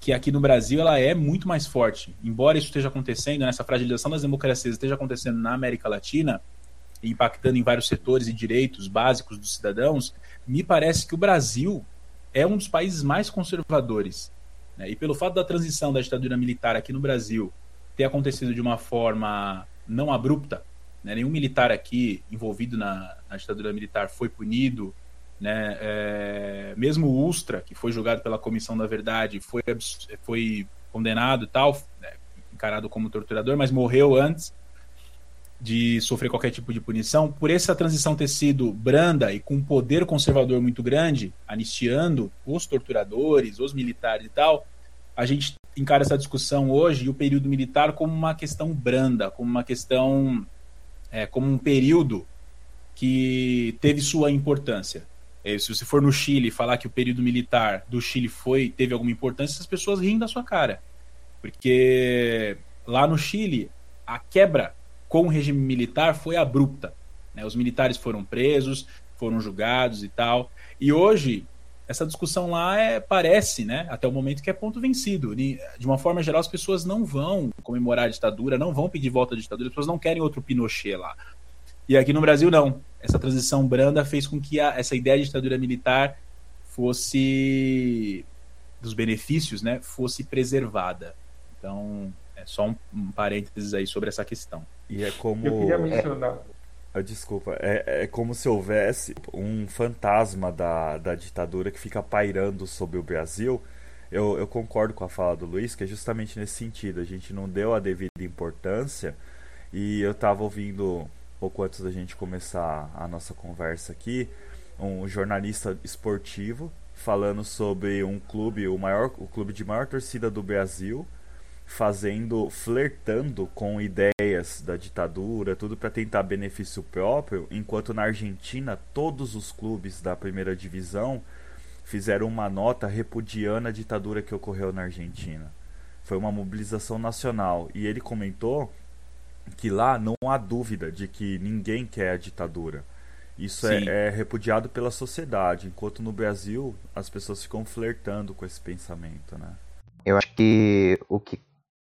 que aqui no Brasil ela é muito mais forte. Embora isso esteja acontecendo, nessa fragilização das democracias esteja acontecendo na América Latina, impactando em vários setores e direitos básicos dos cidadãos, me parece que o Brasil é um dos países mais conservadores. Né? E pelo fato da transição da ditadura militar aqui no Brasil ter acontecido de uma forma não abrupta, né? Nenhum militar aqui envolvido na, na ditadura militar foi punido. Né? É, mesmo o Ustra, que foi julgado pela Comissão da Verdade, foi, foi condenado e tal, né? encarado como torturador, mas morreu antes de sofrer qualquer tipo de punição. Por essa transição ter sido branda e com um poder conservador muito grande, anistiando os torturadores, os militares e tal, a gente encara essa discussão hoje e o período militar como uma questão branda, como uma questão é, como um período que teve sua importância. É, se você for no Chile falar que o período militar do Chile foi teve alguma importância, as pessoas riem da sua cara. Porque lá no Chile, a quebra com o regime militar foi abrupta. Né? Os militares foram presos, foram julgados e tal. E hoje, essa discussão lá é, parece, né, até o momento que é ponto vencido. De uma forma geral, as pessoas não vão comemorar a ditadura, não vão pedir volta à ditadura, as pessoas não querem outro Pinochet lá. E aqui no Brasil, não. Essa transição branda fez com que a, essa ideia de ditadura militar fosse, dos benefícios, né, fosse preservada. Então, é só um, um parênteses aí sobre essa questão. E é como. Eu queria mencionar. Ah, desculpa, é, é como se houvesse um fantasma da, da ditadura que fica pairando sobre o Brasil. Eu, eu concordo com a fala do Luiz, que é justamente nesse sentido. A gente não deu a devida importância. E eu estava ouvindo, pouco antes da gente começar a nossa conversa aqui, um jornalista esportivo falando sobre um clube, o maior, o clube de maior torcida do Brasil, fazendo, flertando com ideias da ditadura, tudo para tentar benefício próprio, enquanto na Argentina todos os clubes da primeira divisão fizeram uma nota repudiando a ditadura que ocorreu na Argentina. Foi uma mobilização nacional e ele comentou que lá não há dúvida de que ninguém quer a ditadura. Isso é, é, repudiado pela sociedade, enquanto no Brasil as pessoas ficam flertando com esse pensamento, né? Eu acho que o que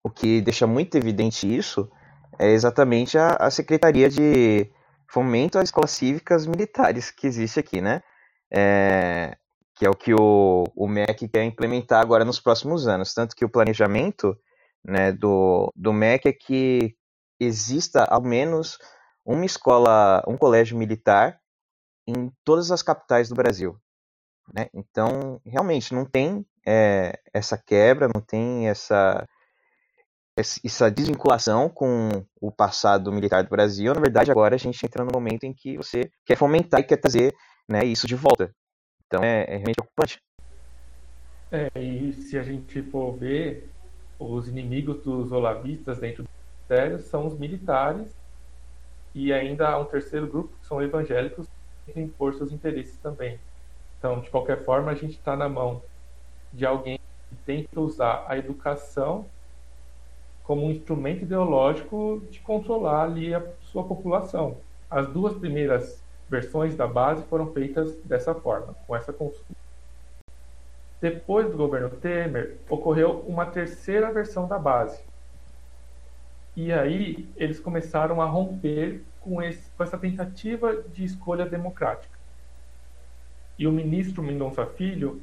o que deixa muito evidente isso é exatamente a, a Secretaria de Fomento às Escolas Cívicas Militares que existe aqui, né? é, que é o que o, o MEC quer implementar agora nos próximos anos. Tanto que o planejamento né, do, do MEC é que exista ao menos uma escola, um colégio militar em todas as capitais do Brasil. Né? Então, realmente, não tem é, essa quebra, não tem essa, essa desvinculação com o passado militar do Brasil. Na verdade, agora a gente entra no momento em que você quer fomentar e quer trazer né, isso de volta. Então, é, é realmente preocupante. É, e se a gente for ver, os inimigos dos olavistas dentro são os militares e ainda há um terceiro grupo, que são evangélicos, que têm impor seus interesses também. Então, de qualquer forma, a gente está na mão de alguém que tenta usar a educação como um instrumento ideológico de controlar ali a sua população. As duas primeiras versões da base foram feitas dessa forma, com essa consulta. Depois do governo Temer, ocorreu uma terceira versão da base. E aí eles começaram a romper com, esse, com essa tentativa de escolha democrática. E o ministro Mendonça Filho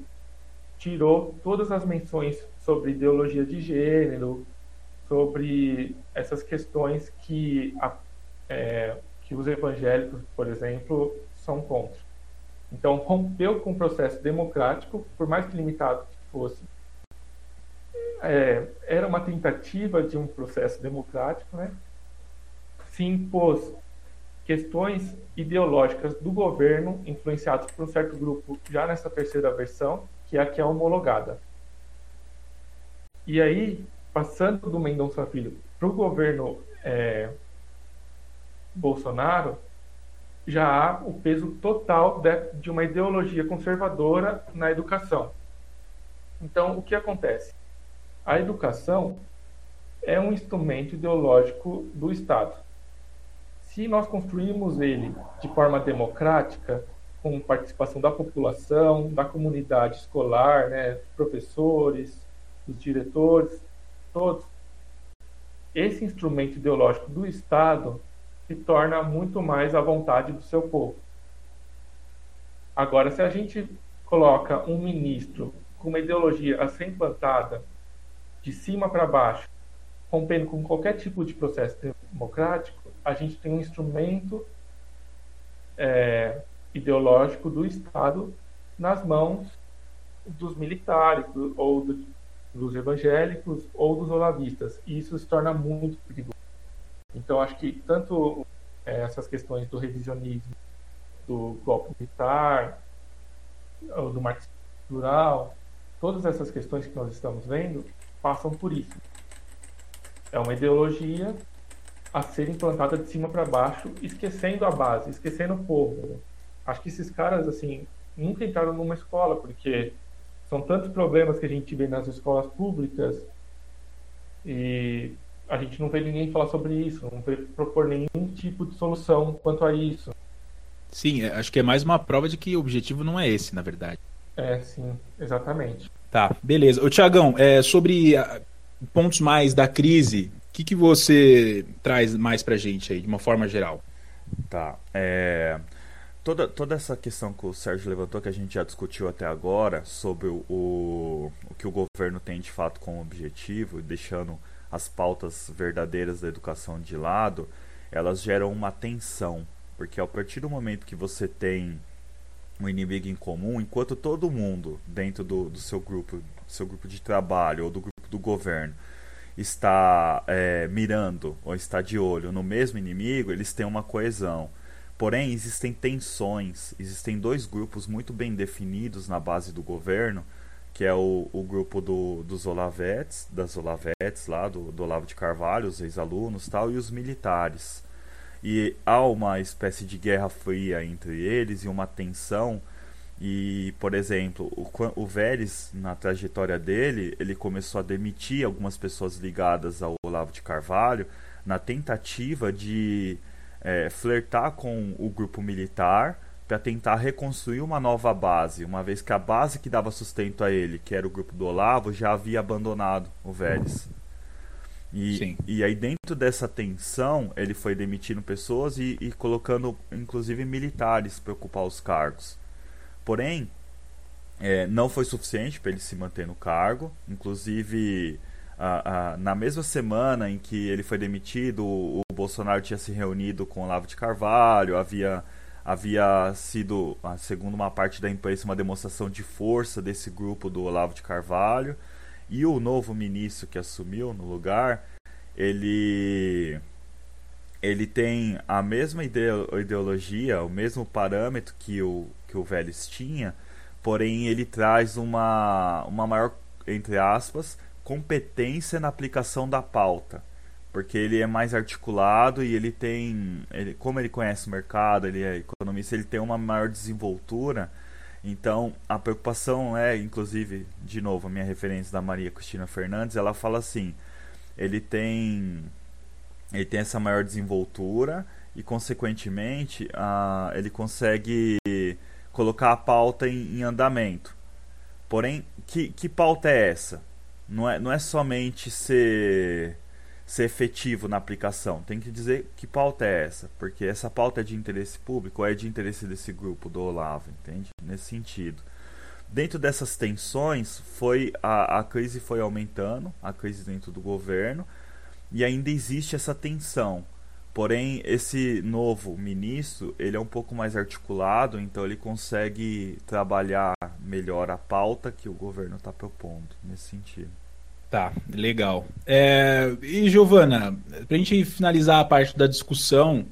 tirou todas as menções sobre ideologia de gênero, sobre essas questões que, a, é, que os evangélicos, por exemplo, são contra. Então, rompeu com o processo democrático, por mais que limitado que fosse. É, era uma tentativa de um processo democrático, né? se impôs questões ideológicas do governo, influenciadas por um certo grupo, já nessa terceira versão, que é a que é homologada. E aí, passando do Mendonça Filho para o governo é, Bolsonaro, já há o peso total de, de uma ideologia conservadora na educação. Então, o que acontece? A educação é um instrumento ideológico do Estado. Se nós construímos ele de forma democrática, com participação da população, da comunidade escolar, né, professores, dos diretores, todos, esse instrumento ideológico do Estado se torna muito mais à vontade do seu povo. Agora, se a gente coloca um ministro com uma ideologia a ser implantada de cima para baixo, rompendo com qualquer tipo de processo democrático, a gente tem um instrumento é, ideológico do Estado nas mãos dos militares do, ou do, dos evangélicos ou dos olavistas. E isso se torna muito perigoso. Então, acho que tanto é, essas questões do revisionismo, do golpe militar, do marxismo cultural, todas essas questões que nós estamos vendo passam por isso. É uma ideologia a ser implantada de cima para baixo, esquecendo a base, esquecendo o povo. Acho que esses caras, assim, nunca entraram numa escola, porque são tantos problemas que a gente vê nas escolas públicas e a gente não vê ninguém falar sobre isso, não vê propor nenhum tipo de solução quanto a isso. Sim, é, acho que é mais uma prova de que o objetivo não é esse, na verdade. É, sim, exatamente. Tá, beleza. Ô, Tiagão, é, sobre a, pontos mais da crise, o que, que você traz mais pra gente aí, de uma forma geral? Tá, é toda, toda essa questão que o Sérgio levantou, que a gente já discutiu até agora, sobre o, o, o que o governo tem de fato como objetivo, deixando as pautas verdadeiras da educação de lado, elas geram uma tensão. Porque a partir do momento que você tem um inimigo em comum, enquanto todo mundo dentro do, do seu grupo, seu grupo de trabalho ou do grupo do governo está é, mirando ou está de olho no mesmo inimigo, eles têm uma coesão. Porém, existem tensões, existem dois grupos muito bem definidos na base do governo, que é o, o grupo do, dos Olavetes, das Olavetes lá, do, do Olavo de Carvalho, os ex-alunos tal, e os militares. E há uma espécie de guerra fria entre eles e uma tensão. E, por exemplo, o, o Vélez, na trajetória dele, ele começou a demitir algumas pessoas ligadas ao Olavo de Carvalho na tentativa de é, flertar com o grupo militar para tentar reconstruir uma nova base, uma vez que a base que dava sustento a ele, que era o grupo do Olavo, já havia abandonado o Vélez. E, e aí dentro dessa tensão ele foi demitindo pessoas e, e colocando inclusive militares para ocupar os cargos. Porém, é, não foi suficiente para ele se manter no cargo. Inclusive, a, a, na mesma semana em que ele foi demitido, o, o Bolsonaro tinha se reunido com o Olavo de Carvalho, havia, havia sido, segundo uma parte da imprensa, uma demonstração de força desse grupo do Olavo de Carvalho. E o novo ministro que assumiu no lugar, ele ele tem a mesma ideologia, o mesmo parâmetro que o, que o Vélez tinha, porém ele traz uma, uma maior, entre aspas, competência na aplicação da pauta. Porque ele é mais articulado e ele tem. Ele, como ele conhece o mercado, ele é economista, ele tem uma maior desenvoltura. Então, a preocupação é, inclusive, de novo, a minha referência da Maria Cristina Fernandes, ela fala assim: ele tem ele tem essa maior desenvoltura e, consequentemente, ele consegue colocar a pauta em, em, andamento. Porém, que, que pauta é essa? Não é, não é somente ser, ser efetivo na aplicação. Tem que dizer que pauta é essa. Porque essa pauta é de interesse público ou é de interesse desse grupo, do Olavo, entende? Nesse sentido. Dentro dessas tensões, foi a, a crise foi aumentando, a crise dentro do governo, e ainda existe essa tensão. Porém, esse novo ministro, ele é um pouco mais articulado, então ele consegue trabalhar melhor a pauta que o governo está propondo nesse sentido. Tá, legal. É, e Giovana, para a gente finalizar a parte da discussão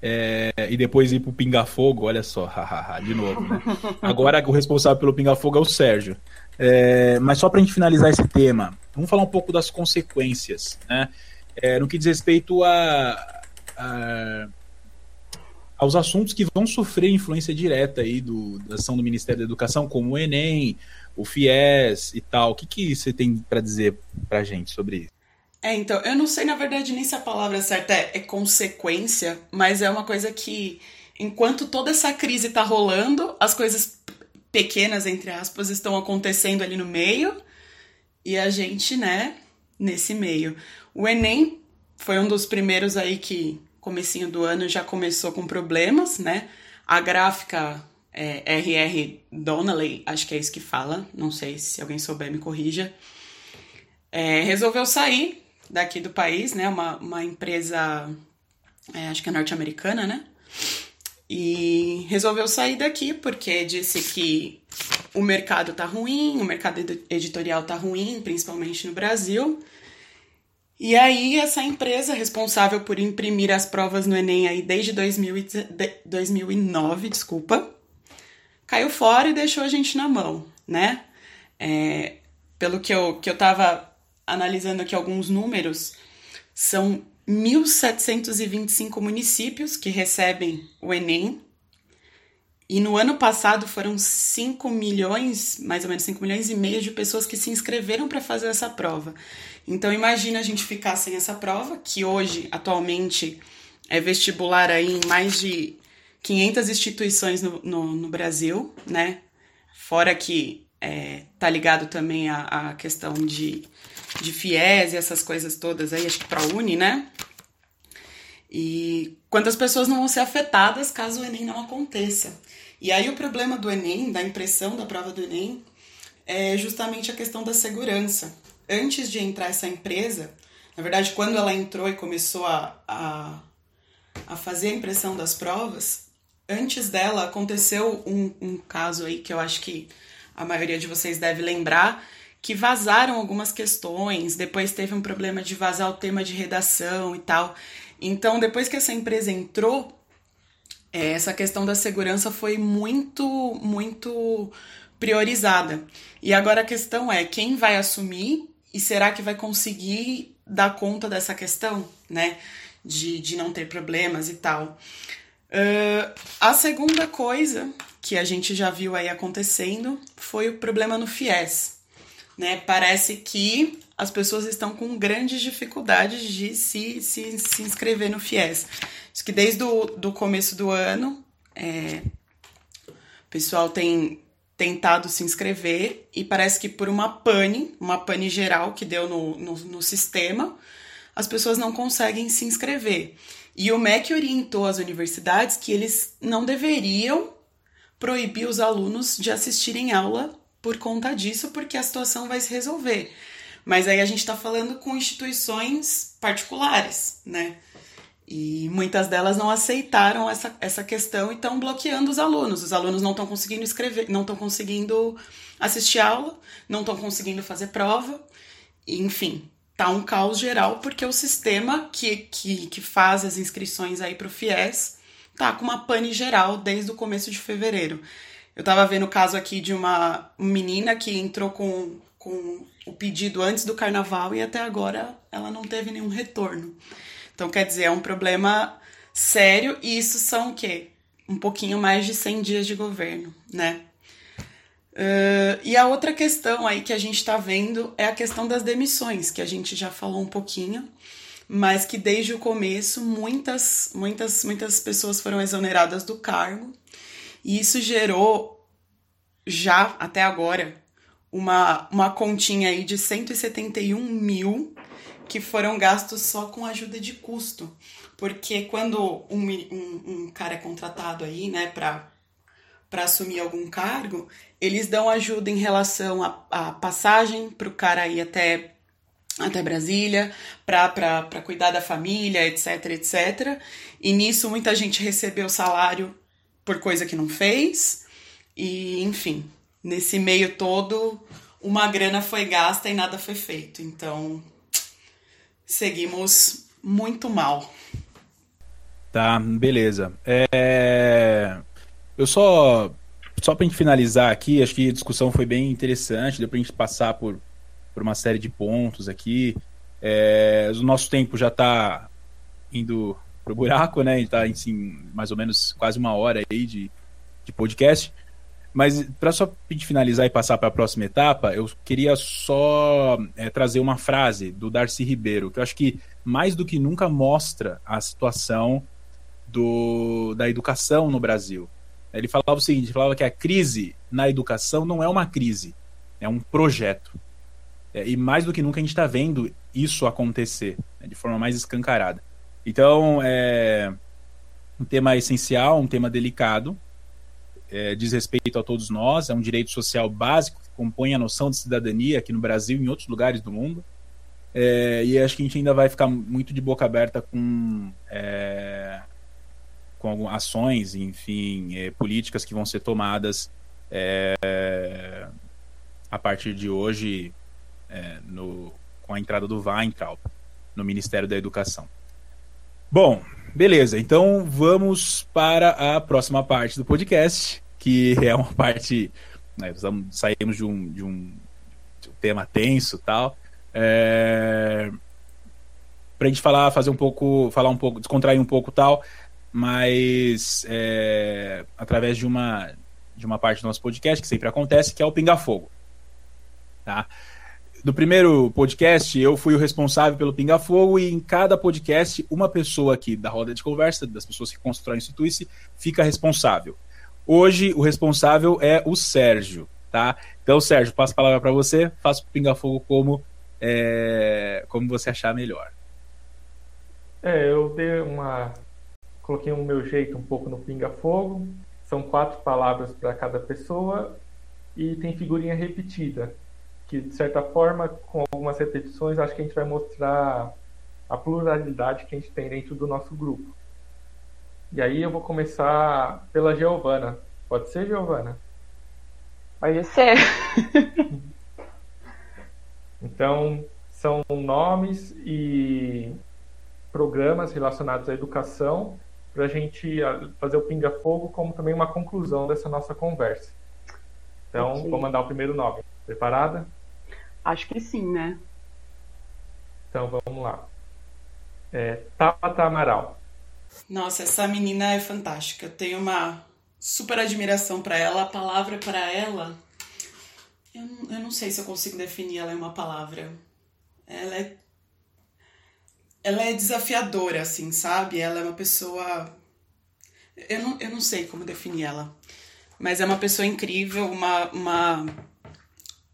é, e depois ir para o Pinga Fogo, olha só, de novo, né? Agora o responsável pelo Pinga Fogo é o Sérgio. É, mas só para a gente finalizar esse tema, vamos falar um pouco das consequências, né? é, no que diz respeito a, a, aos assuntos que vão sofrer influência direta aí do, da ação do Ministério da Educação, como o Enem, o FIES e tal. O que, que você tem para dizer para gente sobre isso? É, então, eu não sei, na verdade, nem se a palavra certa é, é consequência, mas é uma coisa que, enquanto toda essa crise está rolando, as coisas pequenas, entre aspas, estão acontecendo ali no meio, e a gente, né, nesse meio. O Enem foi um dos primeiros aí que, comecinho do ano, já começou com problemas, né? A gráfica é, RR Donnelly, acho que é isso que fala, não sei se alguém souber me corrija, é, resolveu sair daqui do país, né? Uma, uma empresa, é, acho que é norte-americana, né? E resolveu sair daqui porque disse que o mercado tá ruim, o mercado editorial tá ruim, principalmente no Brasil, e aí, essa empresa responsável por imprimir as provas no Enem aí desde 2000 2009, desculpa, caiu fora e deixou a gente na mão, né? É, pelo que eu, que eu tava analisando aqui alguns números, são 1.725 municípios que recebem o Enem. E no ano passado foram 5 milhões, mais ou menos 5 milhões e meio de pessoas que se inscreveram para fazer essa prova. Então imagina a gente ficar sem essa prova, que hoje, atualmente, é vestibular aí em mais de 500 instituições no, no, no Brasil, né? Fora que é, tá ligado também a, a questão de, de FIES e essas coisas todas aí, acho que para Uni, né? E quantas pessoas não vão ser afetadas caso o Enem não aconteça. E aí o problema do Enem, da impressão da prova do Enem, é justamente a questão da segurança antes de entrar essa empresa, na verdade, quando ela entrou e começou a, a, a fazer a impressão das provas, antes dela aconteceu um, um caso aí que eu acho que a maioria de vocês deve lembrar, que vazaram algumas questões, depois teve um problema de vazar o tema de redação e tal. Então, depois que essa empresa entrou, é, essa questão da segurança foi muito, muito priorizada. E agora a questão é quem vai assumir e será que vai conseguir dar conta dessa questão, né? De, de não ter problemas e tal. Uh, a segunda coisa que a gente já viu aí acontecendo foi o problema no FIES. Né? Parece que as pessoas estão com grandes dificuldades de se, se, se inscrever no FIES. Que desde o do começo do ano, é, o pessoal tem tentado se inscrever e parece que por uma pane, uma pane geral que deu no, no, no sistema, as pessoas não conseguem se inscrever. E o MEC orientou as universidades que eles não deveriam proibir os alunos de assistirem aula por conta disso, porque a situação vai se resolver. Mas aí a gente está falando com instituições particulares, né? E muitas delas não aceitaram essa, essa questão e estão bloqueando os alunos. Os alunos não estão conseguindo escrever, não estão conseguindo assistir aula, não estão conseguindo fazer prova. Enfim, tá um caos geral porque o sistema que, que, que faz as inscrições aí para o FIES tá com uma pane geral desde o começo de fevereiro. Eu tava vendo o caso aqui de uma menina que entrou com, com o pedido antes do carnaval e até agora ela não teve nenhum retorno. Então, quer dizer, é um problema sério e isso são o quê? Um pouquinho mais de 100 dias de governo, né? Uh, e a outra questão aí que a gente está vendo é a questão das demissões, que a gente já falou um pouquinho, mas que desde o começo muitas, muitas, muitas pessoas foram exoneradas do cargo, e isso gerou já até agora uma, uma continha aí de 171 mil que foram gastos só com ajuda de custo. Porque quando um, um, um cara é contratado aí, né, para assumir algum cargo, eles dão ajuda em relação à, passagem para o cara ir até, até Brasília, para cuidar da família, etc, etc. E nisso muita gente recebeu salário por coisa que não fez. E, enfim, nesse meio todo, uma grana foi gasta e nada foi feito. Então, seguimos muito mal. Tá, beleza. É... Eu só. Só pra gente finalizar aqui, acho que a discussão foi bem interessante, deu pra gente passar por, por uma série de pontos aqui. É... O nosso tempo já tá indo pro buraco, né? A gente tá em assim, mais ou menos quase uma hora aí de, de podcast. Mas para só finalizar e passar para a próxima etapa, eu queria só é, trazer uma frase do Darcy Ribeiro, que eu acho que mais do que nunca mostra a situação do, da educação no Brasil. Ele falava o seguinte: falava que a crise na educação não é uma crise, é um projeto. É, e mais do que nunca a gente está vendo isso acontecer né, de forma mais escancarada. Então, é um tema essencial, um tema delicado, é, diz respeito a todos nós, é um direito social básico que compõe a noção de cidadania aqui no Brasil e em outros lugares do mundo. É, e acho que a gente ainda vai ficar muito de boca aberta com, é, com ações, enfim, é, políticas que vão ser tomadas é, a partir de hoje é, no, com a entrada do Weintraub no Ministério da Educação. Bom, Beleza, então vamos para a próxima parte do podcast, que é uma parte. Né, saímos de um, de um, de um tema tenso tal. É, para a gente falar, fazer um pouco, falar um pouco, descontrair um pouco tal, mas é, através de uma de uma parte do nosso podcast que sempre acontece, que é o Pinga Fogo. Tá? do primeiro podcast, eu fui o responsável pelo Pinga Fogo e em cada podcast, uma pessoa aqui da roda de conversa, das pessoas que constroem o Instituice, fica responsável. Hoje, o responsável é o Sérgio, tá? Então, Sérgio, passo a palavra para você, faça o Pinga Fogo como, é, como você achar melhor. É, eu dei uma. Coloquei o meu jeito um pouco no Pinga Fogo. São quatro palavras para cada pessoa e tem figurinha repetida que de certa forma, com algumas repetições, acho que a gente vai mostrar a pluralidade que a gente tem dentro do nosso grupo. E aí eu vou começar pela Giovana. Pode ser, Giovana? Pode ser. então, são nomes e programas relacionados à educação para a gente fazer o pinga-fogo como também uma conclusão dessa nossa conversa. Então, okay. vou mandar o primeiro nome. Preparada? Acho que sim, né? Então vamos lá. É, Tabata Amaral. Nossa, essa menina é fantástica. Eu tenho uma super admiração para ela. A palavra para ela. Eu, eu não sei se eu consigo definir ela em uma palavra. Ela é. Ela é desafiadora, assim, sabe? Ela é uma pessoa. Eu não, eu não sei como definir ela. Mas é uma pessoa incrível, uma. uma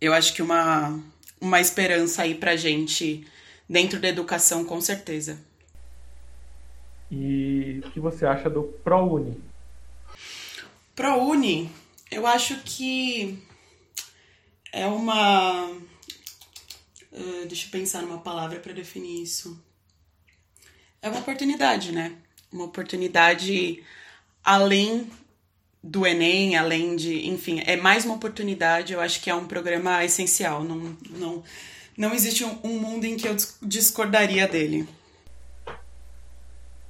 eu acho que uma uma esperança aí pra gente dentro da educação, com certeza. E o que você acha do ProUni? ProUni, eu acho que é uma. Uh, deixa eu pensar numa palavra para definir isso. É uma oportunidade, né? Uma oportunidade além do Enem, além de. Enfim, é mais uma oportunidade. Eu acho que é um programa essencial. Não, não, não existe um, um mundo em que eu discordaria dele.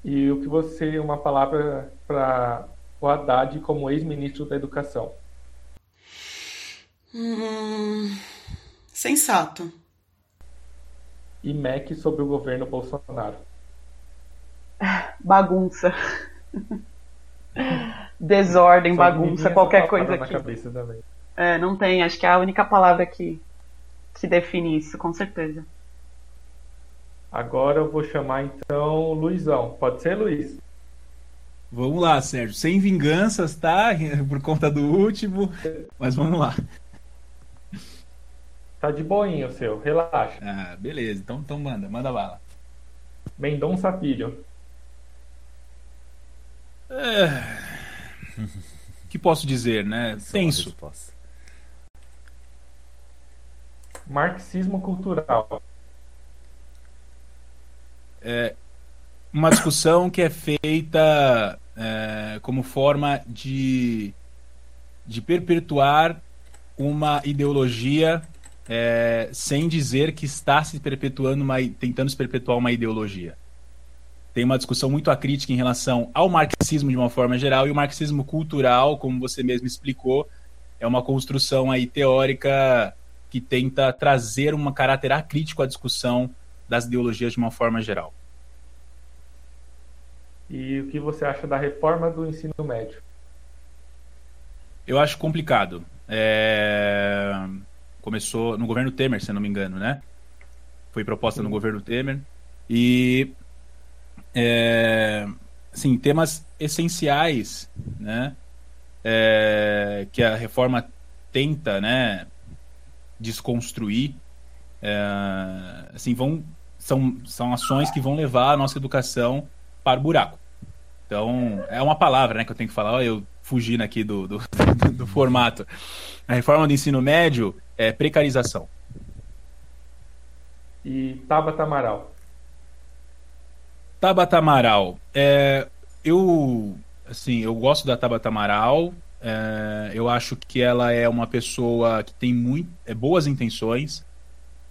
E o que você, uma palavra para o Haddad como ex-ministro da Educação? Hum, sensato. E MEC sobre o governo Bolsonaro? Bagunça. Desordem, Só bagunça, qualquer coisa aqui. É, não tem, acho que é a única palavra que, que define isso, com certeza. Agora eu vou chamar então Luizão. Pode ser, Luiz? Vamos lá, Sérgio. Sem vinganças, tá? Por conta do último. Mas vamos lá. Tá de boinha o seu, relaxa. Ah, beleza. Então, então manda, manda bala. Mendonça Filho. É... que posso dizer, né? Tenso. Marxismo cultural. É uma discussão que é feita é, como forma de, de perpetuar uma ideologia é, sem dizer que está se perpetuando uma, tentando se perpetuar uma ideologia. Tem uma discussão muito acrítica em relação ao marxismo de uma forma geral e o marxismo cultural, como você mesmo explicou, é uma construção aí teórica que tenta trazer um caráter acrítico à discussão das ideologias de uma forma geral. E o que você acha da reforma do ensino médio? Eu acho complicado. É... Começou no governo Temer, se não me engano, né? Foi proposta no governo Temer. E. É... Assim, temas essenciais, né? É... Que a reforma tenta, né? Desconstruir. É... Assim, vão. São, são ações que vão levar a nossa educação para o buraco. Então, é uma palavra né, que eu tenho que falar, eu fugindo aqui do, do, do, formato. A reforma do ensino médio é precarização. E Tabata Amaral? Tabata Amaral. É, eu, assim, eu gosto da Tabata Amaral. É, eu acho que ela é uma pessoa que tem muito, é, boas intenções.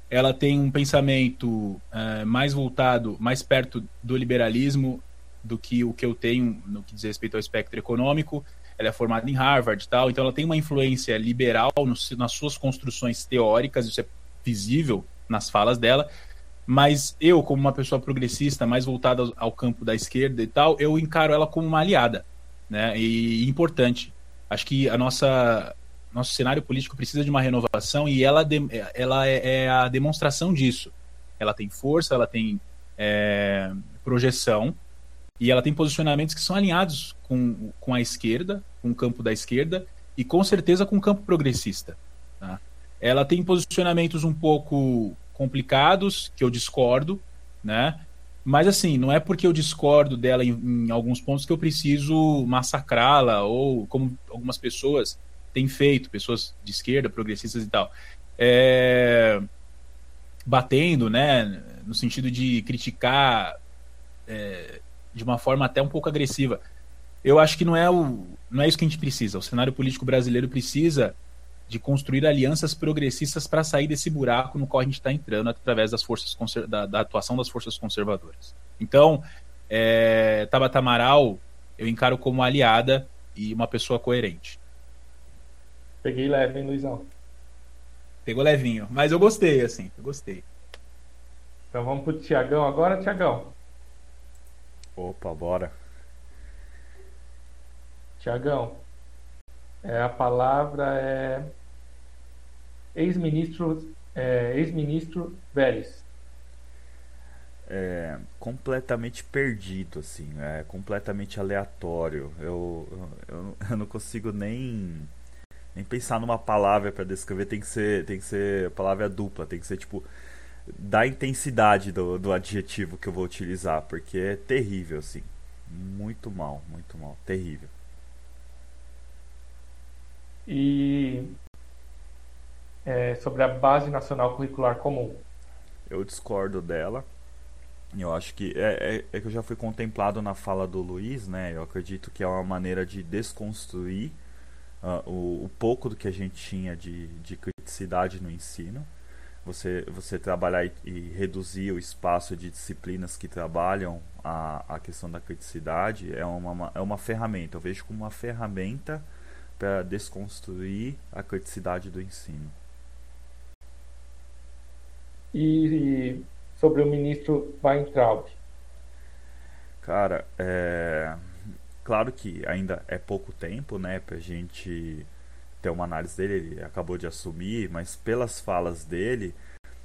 Ela tem um pensamento é, mais voltado, mais perto do liberalismo do que o que eu tenho no que diz respeito ao espectro econômico. Ela é formada em Harvard e tal, então ela tem uma influência liberal no, nas suas construções teóricas, isso é visível nas falas dela. Mas eu, como uma pessoa progressista, mais voltada ao, campo da esquerda e tal, eu encaro ela como uma aliada, né? E, e importante. Acho que a nossa nosso cenário político precisa de uma renovação e ela, de, ela é, é, a demonstração disso. Ela tem força, ela tem é, projeção e ela tem posicionamentos que são alinhados com, com a esquerda, com o campo da esquerda, e com certeza com o campo progressista. Tá? Ela tem posicionamentos um pouco complicados, que eu discordo, né? Mas assim, não é porque eu discordo dela em, em alguns pontos que eu preciso massacrá-la, ou como algumas pessoas têm feito, pessoas de esquerda, progressistas e tal. É... Batendo, né? No sentido de criticar é, de uma forma até um pouco agressiva. Eu acho que não é, o, não é isso que a gente precisa. O cenário político brasileiro precisa de construir alianças progressistas para sair desse buraco no qual a gente está entrando através das forças da, da, atuação das forças conservadoras. Então, é, Tabata Amaral eu encaro como aliada e uma pessoa coerente. Peguei leve, hein, Luizão? Pegou levinho, mas eu gostei, assim, eu gostei. Então vamos pro Tiagão agora, Tiagão. Opa, bora. Tiagão, é, a palavra é ex-ministro é, ex-ministro Vélez. É, completamente perdido, assim, é completamente aleatório. Eu, eu, eu não consigo nem nem pensar numa palavra para descrever. Tem que ser tem que ser palavra dupla, tem que ser tipo da intensidade do, do adjetivo que eu vou utilizar, porque é terrível, assim. Muito mal, muito mal, terrível. e é, sobre a Base Nacional Curricular Comum. Eu discordo dela. Eu acho que é, é, é, que eu já fui contemplado na fala do Luiz, né? Eu acredito que é uma maneira de desconstruir uh, o, o, pouco do que a gente tinha de, de criticidade no ensino. Você, você trabalhar e, e, reduzir o espaço de disciplinas que trabalham a, a questão da criticidade é uma, é uma ferramenta. Eu vejo como uma ferramenta para desconstruir a criticidade do ensino. E sobre o ministro Weintraub? Cara, é... claro que ainda é pouco tempo, né, pra gente ter uma análise dele, ele acabou de assumir, mas pelas falas dele,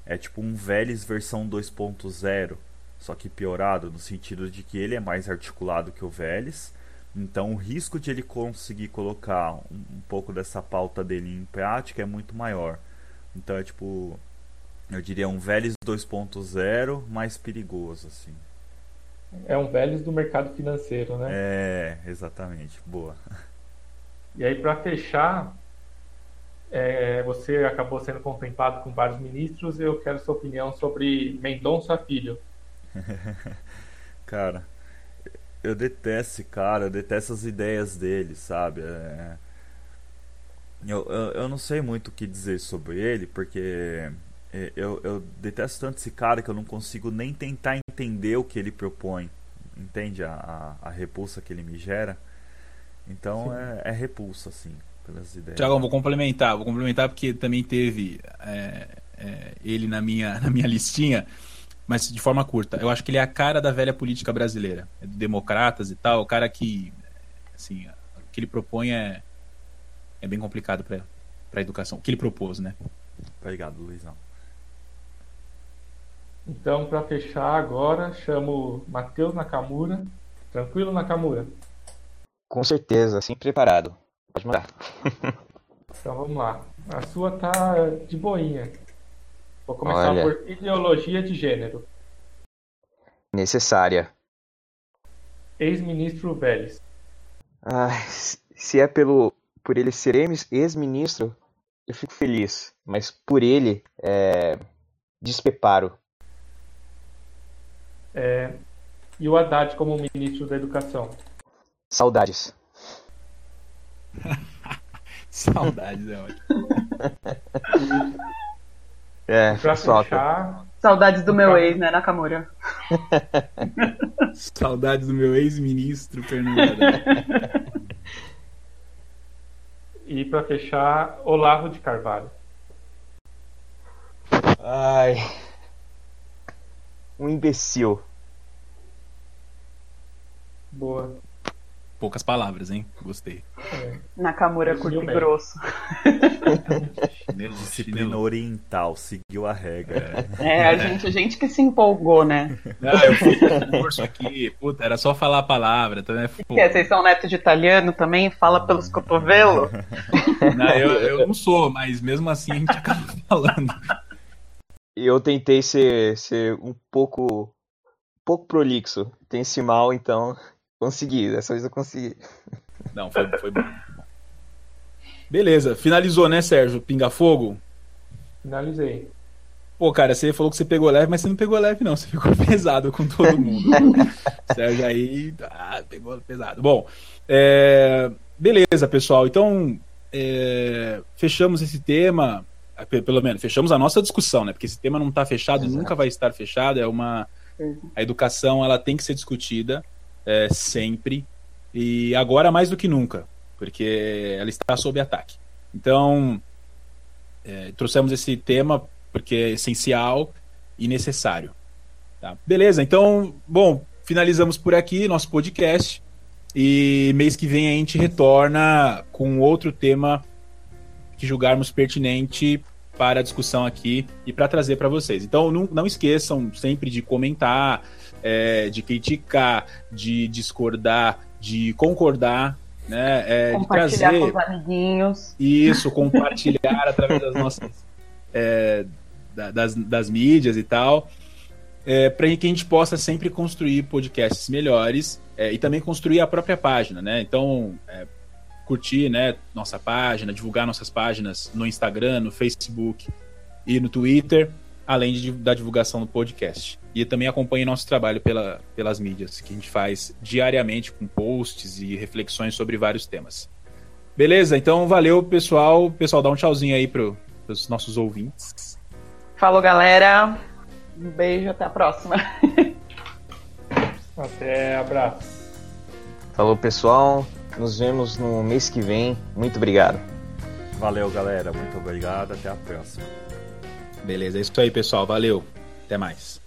é tipo um Vélez versão 2.0, só que piorado, no sentido de que ele é mais articulado que o Vélez, então o risco de ele conseguir colocar um, um pouco dessa pauta dele em prática é muito maior. Então é tipo, eu diria um Vélez 2.0 mais perigoso, assim. É um Vélez do mercado financeiro, né? É, exatamente. Boa. E aí, para fechar, é, você acabou sendo contemplado com vários ministros. Eu quero sua opinião sobre Mendonça Filho. cara, eu detesto esse cara, eu detesto as ideias dele, sabe? É... Eu, eu, eu não sei muito o que dizer sobre ele, porque eu, eu detesto tanto esse cara que eu não consigo nem tentar entender o que ele propõe. Entende a, a, a repulsa que ele me gera? Então é, é, repulsa, assim, pelas ideias. Tiago, vou complementar, vou complementar porque também teve é, é, ele na minha, na minha listinha, mas de forma curta. Eu acho que ele é a cara da velha política brasileira, é democratas e tal, o cara que, assim, o que ele propõe é, é bem complicado para a educação. O que ele propôs, né? Obrigado, Luizão. Então, para fechar agora, chamo Matheus Nakamura. Tranquilo, Nakamura? Com certeza, assim preparado. Pode mandar. então vamos lá. A sua tá de boinha. Vou começar Olha. por ideologia de gênero. Necessária. Ex-ministro Vélez. Ah, se é pelo por ele ser ex-ministro, eu fico feliz. Mas por ele, é... despreparo. É, e o Haddad como ministro da Educação? Saudades. Saudades, é ótimo. é, pra pessoal, fechar... Saudades do meu ex, né, Nakamura? Saudades do meu ex-ministro Fernando E para fechar, Olavo de Carvalho. Ai. Um imbecil. Boa. Poucas palavras, hein? Gostei. É. Nakamura curto e grosso. Disciplina oriental, seguiu a regra. É, a gente, a gente que se empolgou, né? Ah, eu fiz um curso aqui, puta, era só falar a palavra, tá, né? Que é, vocês são neto de italiano também? Fala pelos cotovelos? Não, eu, eu não sou, mas mesmo assim a gente acaba falando. Eu tentei ser, ser um pouco pouco prolixo. Tem esse mal, então consegui. Dessa vez eu consegui. Não, foi, foi bom. Beleza, finalizou, né, Sérgio? Pinga Fogo? Finalizei. Pô, cara, você falou que você pegou leve, mas você não pegou leve, não. Você ficou pesado com todo mundo. Sérgio aí ah, pegou pesado. Bom, é... beleza, pessoal. Então, é... fechamos esse tema. Pelo menos, fechamos a nossa discussão, né? Porque esse tema não está fechado, Exato. nunca vai estar fechado. É uma. A educação, ela tem que ser discutida é, sempre. E agora mais do que nunca, porque ela está sob ataque. Então, é, trouxemos esse tema porque é essencial e necessário. Tá? Beleza, então, bom, finalizamos por aqui nosso podcast. E mês que vem a gente retorna com outro tema que julgarmos pertinente para a discussão aqui e para trazer para vocês. Então, não, não esqueçam sempre de comentar, é, de criticar, de discordar, de concordar, né? É, de Compartilhar trazer com os amiguinhos. isso, compartilhar através das nossas é, da- das, das mídias e tal, é, para que a gente possa sempre construir podcasts melhores é, e também construir a própria página, né? Então, é, curtir né, nossa página, divulgar nossas páginas no Instagram, no Facebook e no Twitter, além de, da divulgação do podcast. E também acompanhe nosso trabalho pela, pelas mídias, que a gente faz diariamente com posts e reflexões sobre vários temas. Beleza? Então, valeu, pessoal. Pessoal, dá um tchauzinho aí para os nossos ouvintes. Falou, galera. Um beijo, até a próxima. Até, abraço. Falou, pessoal. Nos vemos no mês que vem. Muito obrigado. Valeu, galera. Muito obrigado. Até a próxima. Beleza, é isso aí, pessoal. Valeu. Até mais.